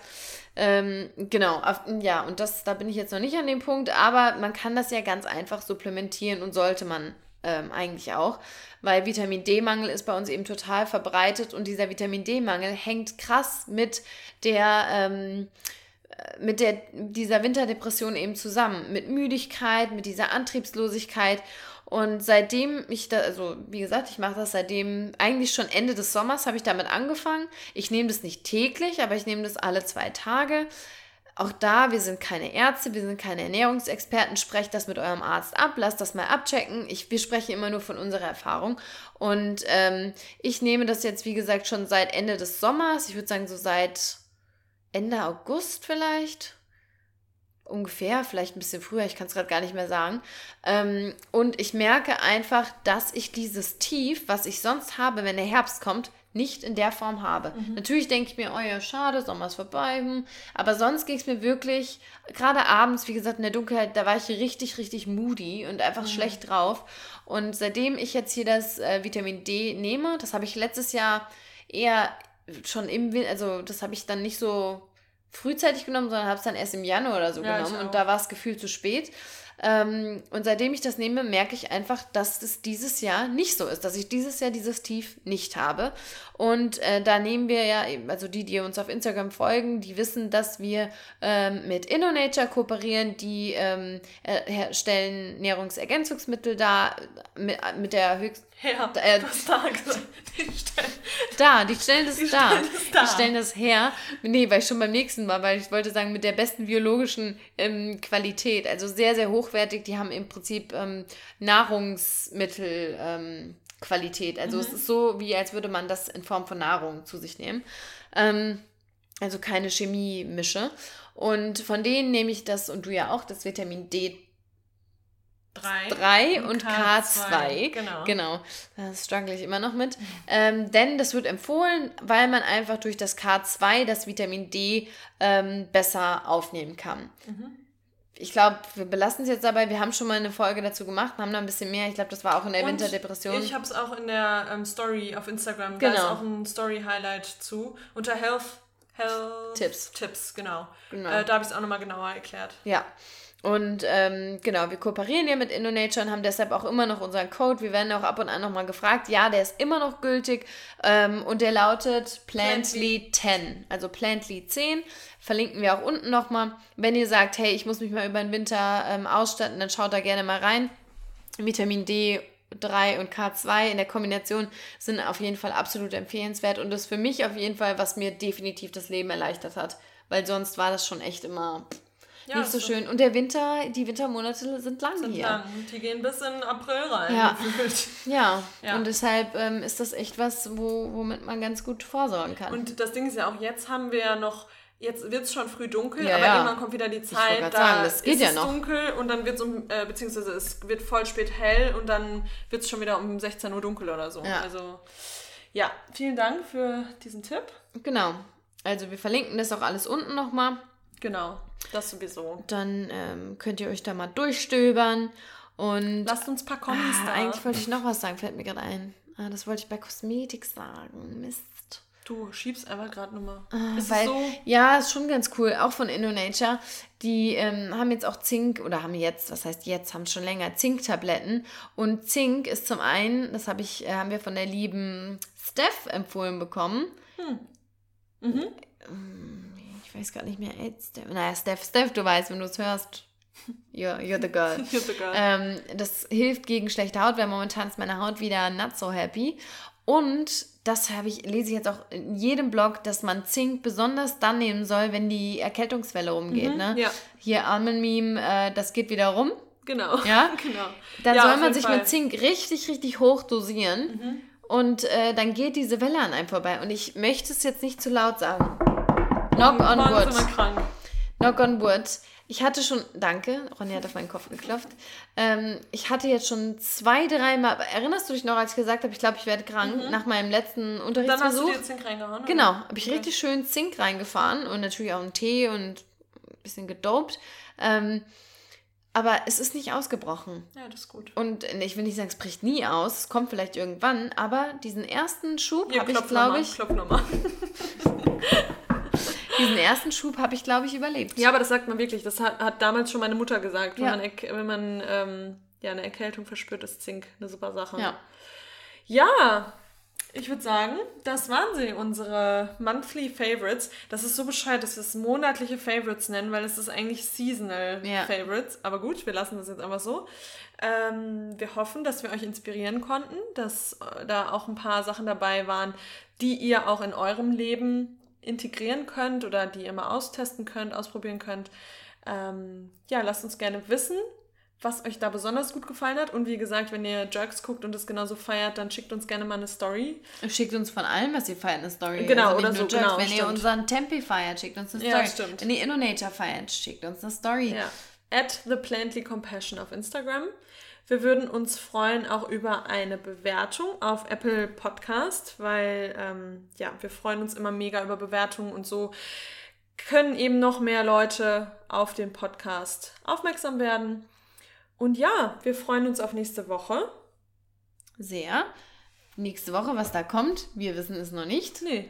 Ähm, genau, auf, ja, und das, da bin ich jetzt noch nicht an dem Punkt, aber man kann das ja ganz einfach supplementieren und sollte man ähm, eigentlich auch, weil Vitamin D-Mangel ist bei uns eben total verbreitet und dieser Vitamin D-Mangel hängt krass mit der ähm, äh, mit der, dieser Winterdepression eben zusammen, mit Müdigkeit, mit dieser Antriebslosigkeit. Und seitdem ich da, also wie gesagt, ich mache das seitdem, eigentlich schon Ende des Sommers habe ich damit angefangen. Ich nehme das nicht täglich, aber ich nehme das alle zwei Tage. Auch da, wir sind keine Ärzte, wir sind keine Ernährungsexperten. Sprecht das mit eurem Arzt ab, lasst das mal abchecken. Ich, wir sprechen immer nur von unserer Erfahrung. Und ähm, ich nehme das jetzt, wie gesagt, schon seit Ende des Sommers. Ich würde sagen, so seit Ende August vielleicht. Ungefähr, vielleicht ein bisschen früher, ich kann es gerade gar nicht mehr sagen. Ähm, und ich merke einfach, dass ich dieses Tief, was ich sonst habe, wenn der Herbst kommt, nicht in der Form habe. Mhm. Natürlich denke ich mir, oh ja, schade, Sommer ist vorbei. Hm. Aber sonst ging es mir wirklich, gerade abends, wie gesagt, in der Dunkelheit, da war ich richtig, richtig moody und einfach mhm. schlecht drauf. Und seitdem ich jetzt hier das äh, Vitamin D nehme, das habe ich letztes Jahr eher schon im Winter, also das habe ich dann nicht so frühzeitig genommen, sondern habe es dann erst im Januar oder so ja, genommen und da war es gefühlt zu spät. Ähm, und seitdem ich das nehme, merke ich einfach, dass es dieses Jahr nicht so ist, dass ich dieses Jahr dieses Tief nicht habe. Und äh, da nehmen wir ja, also die, die uns auf Instagram folgen, die wissen, dass wir ähm, mit InnoNature kooperieren, die ähm, herstellen Nährungsergänzungsmittel da mit, mit der höchsten her. Äh, da. Die stellen, da, die stellen das die da. Stellen das da. Die stellen das her. Nee, weil ich schon beim nächsten Mal, weil ich wollte sagen, mit der besten biologischen ähm, Qualität. Also sehr, sehr hochwertig. Die haben im Prinzip ähm, Nahrungsmittel. Ähm, Qualität. Also mhm. es ist so, wie als würde man das in Form von Nahrung zu sich nehmen. Ähm, also keine Chemie-Mische. Und von denen nehme ich das, und du ja auch, das Vitamin D 3 und, und K2. K2. Genau. genau. Das struggle ich immer noch mit. Ähm, denn das wird empfohlen, weil man einfach durch das K2 das Vitamin D ähm, besser aufnehmen kann. Mhm. Ich glaube, wir belassen es jetzt dabei. Wir haben schon mal eine Folge dazu gemacht, haben da ein bisschen mehr. Ich glaube, das war auch in der und Winterdepression. Ich habe es auch in der ähm, Story auf Instagram. Genau. Da ist auch ein Story-Highlight zu. Unter Health, Health Tipps. Tipps, genau. genau. Äh, da habe ich es auch nochmal genauer erklärt. Ja. Und ähm, genau, wir kooperieren ja mit InnoNature und haben deshalb auch immer noch unseren Code. Wir werden auch ab und an nochmal gefragt. Ja, der ist immer noch gültig ähm, und der lautet Plantly 10, also Plantly 10. Verlinken wir auch unten nochmal. Wenn ihr sagt, hey, ich muss mich mal über den Winter ähm, ausstatten, dann schaut da gerne mal rein. Vitamin D 3 und K2 in der Kombination sind auf jeden Fall absolut empfehlenswert und das ist für mich auf jeden Fall, was mir definitiv das Leben erleichtert hat. Weil sonst war das schon echt immer ja, nicht so schön. Und der Winter, die Wintermonate sind lang sind hier. Lang. Die gehen bis in April rein. Ja, ja. ja. und deshalb ähm, ist das echt was, wo, womit man ganz gut vorsorgen kann. Und das Ding ist ja auch, jetzt haben wir ja noch jetzt wird es schon früh dunkel, ja, aber ja. irgendwann kommt wieder die Zeit, da sagen, das geht ist ja es noch. dunkel und dann wird es um, äh, beziehungsweise es wird voll spät hell und dann wird es schon wieder um 16 Uhr dunkel oder so. Ja. Also ja, vielen Dank für diesen Tipp. Genau. Also wir verlinken das auch alles unten nochmal. Genau, das sowieso. Dann ähm, könnt ihr euch da mal durchstöbern und. Lasst uns ein paar Kommis ah, da. Eigentlich wollte ich noch was sagen, fällt mir gerade ein. Ah, das wollte ich bei Kosmetik sagen. Mist. Du schiebst einfach gerade nochmal. Ah, ist weil, so? Ja, ist schon ganz cool. Auch von InnoNature. Die ähm, haben jetzt auch Zink oder haben jetzt, was heißt jetzt, haben schon länger Zinktabletten. Und Zink ist zum einen, das hab ich, äh, haben wir von der lieben Steph empfohlen bekommen. Hm. Mhm. Ähm, ich weiß gar nicht mehr, ey, Steph, naja, Steph, Steph, du weißt, wenn du es hörst, you're, you're the girl. you're the girl. Ähm, das hilft gegen schlechte Haut, weil momentan ist meine Haut wieder not so happy. Und das habe ich, lese ich jetzt auch in jedem Blog, dass man Zink besonders dann nehmen soll, wenn die Erkältungswelle rumgeht. Mhm, ne? ja. Hier Almond Meme, äh, das geht wieder rum. Genau. Ja, genau. Dann ja, soll man sich Fall. mit Zink richtig, richtig hoch dosieren. Mhm. Und äh, dann geht diese Welle an einem vorbei. Und ich möchte es jetzt nicht zu laut sagen. Knock on wood. Knock on wood. Ich hatte schon, danke, Ronny hat auf meinen Kopf geklopft. Ähm, ich hatte jetzt schon zwei, dreimal, erinnerst du dich noch, als ich gesagt habe, ich glaube, ich werde krank, mhm. nach meinem letzten Unterrichtsversuch? Dann hast du dir Zink reingehauen? Genau, habe ich okay. richtig schön Zink reingefahren und natürlich auch einen Tee und ein bisschen gedopt. Ähm, aber es ist nicht ausgebrochen. Ja, das ist gut. Und ich will nicht sagen, es bricht nie aus, es kommt vielleicht irgendwann, aber diesen ersten Schub ja, habe ich, glaube ich. Klopf nochmal. Diesen ersten Schub habe ich, glaube ich, überlebt. Ja, aber das sagt man wirklich. Das hat, hat damals schon meine Mutter gesagt. Wenn ja. man, wenn man ähm, ja, eine Erkältung verspürt, ist Zink eine super Sache. Ja. Ja, ich würde sagen, das waren sie, unsere Monthly Favorites. Das ist so bescheuert, dass wir es monatliche Favorites nennen, weil es ist eigentlich Seasonal ja. Favorites. Aber gut, wir lassen das jetzt einfach so. Ähm, wir hoffen, dass wir euch inspirieren konnten, dass äh, da auch ein paar Sachen dabei waren, die ihr auch in eurem Leben integrieren könnt oder die ihr mal austesten könnt, ausprobieren könnt. Ähm, ja, lasst uns gerne wissen, was euch da besonders gut gefallen hat. Und wie gesagt, wenn ihr Jerks guckt und es genauso feiert, dann schickt uns gerne mal eine Story. Schickt uns von allem, was ihr feiert, eine Story. Genau, also oder so, Jerks. genau, Wenn ihr stimmt. unseren Tempi feiert, schickt uns eine Ja, Story. stimmt. Wenn ihr InnoNature feiert, schickt uns eine Story. Ja. At the Plantly Compassion auf Instagram. Wir würden uns freuen auch über eine Bewertung auf Apple Podcast, weil ähm, ja, wir freuen uns immer mega über Bewertungen und so können eben noch mehr Leute auf den Podcast aufmerksam werden. Und ja, wir freuen uns auf nächste Woche. Sehr. Nächste Woche, was da kommt, wir wissen es noch nicht. Nee.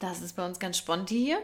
Das ist bei uns ganz sponti hier.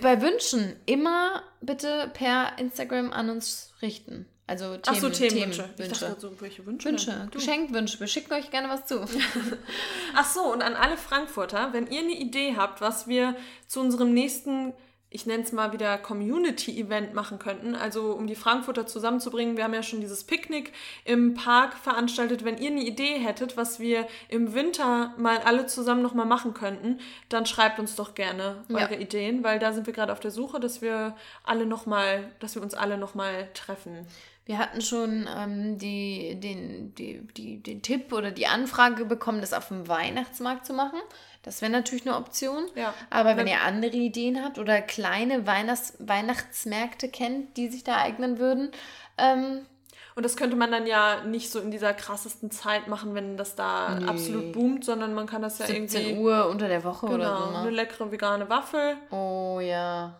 Bei Wünschen immer bitte per Instagram an uns richten. Also Themen, Ach so, Themenwünsche. Themen, Ich dachte Wünsche. so, welche Wünsche? Wünsche. Geschenkwünsche. Wir schicken euch gerne was zu. Ach so, und an alle Frankfurter, wenn ihr eine Idee habt, was wir zu unserem nächsten, ich nenne es mal wieder Community-Event machen könnten, also um die Frankfurter zusammenzubringen. Wir haben ja schon dieses Picknick im Park veranstaltet. Wenn ihr eine Idee hättet, was wir im Winter mal alle zusammen nochmal machen könnten, dann schreibt uns doch gerne Ja. eure Ideen, weil da sind wir gerade auf der Suche, dass wir alle noch mal, dass wir uns alle nochmal treffen. Wir hatten schon ähm, die, den, die, die, den Tipp oder die Anfrage bekommen, das auf dem Weihnachtsmarkt zu machen. Das wäre natürlich eine Option. Ja. Aber wenn ihr andere Ideen habt oder kleine Weihnachts Weihnachtsmärkte kennt, die sich da eignen würden, ähm, Und das könnte man dann ja nicht so in dieser krassesten Zeit machen, wenn das da Nee. absolut boomt, sondern man kann das ja 17 irgendwie Uhr unter der Woche oder genau, so. eine Ne? leckere vegane Waffel Oh ja.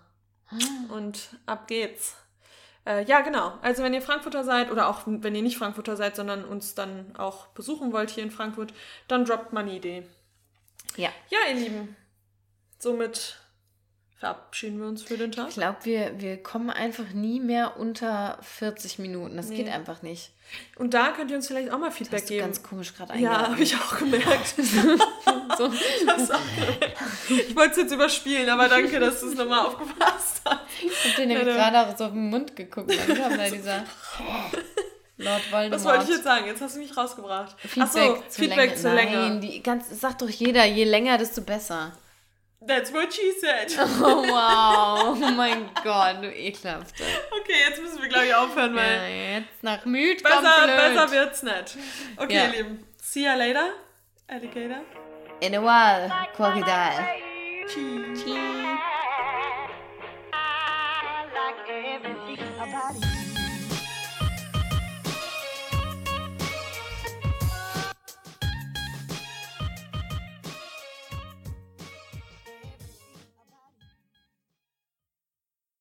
und ab geht's. Äh, ja, genau. Also wenn ihr Frankfurter seid oder auch wenn ihr nicht Frankfurter seid, sondern uns dann auch besuchen wollt hier in Frankfurt, dann droppt mal eine Idee. Ja. Ja, ihr Lieben, somit verabschieden wir uns für den Tag. Ich glaube, wir, wir kommen einfach nie mehr unter 40 Minuten. Das Nee. geht einfach nicht. Und da könnt ihr uns vielleicht auch mal Das Feedback hast du geben. ganz komisch gerade ja, habe ich auch gemerkt. So. Ich. Ich wollte es jetzt überspielen, aber danke, dass du es nochmal aufgepasst hast. Ich hab dir nämlich Ja, gerade auch so auf den Mund geguckt. Dann kam da dieser Lord Voldemort. Was wollte ich jetzt sagen? Jetzt hast du mich rausgebracht. Feedback, Ach so, zur Feedback Länge. zur Länge. Nein, die ganz, sagt doch jeder, je länger, desto besser. That's what she said. Oh, wow. Oh mein Gott, du ekelhafte. Okay, jetzt müssen wir, glaube ich, aufhören, weil Ja, jetzt nach müd kommt besser, blöd. besser wird's nicht. Okay, Ja. ihr Lieben. See ya later, Alligator. In a while, Crocodile. Tschüss. Tschüss.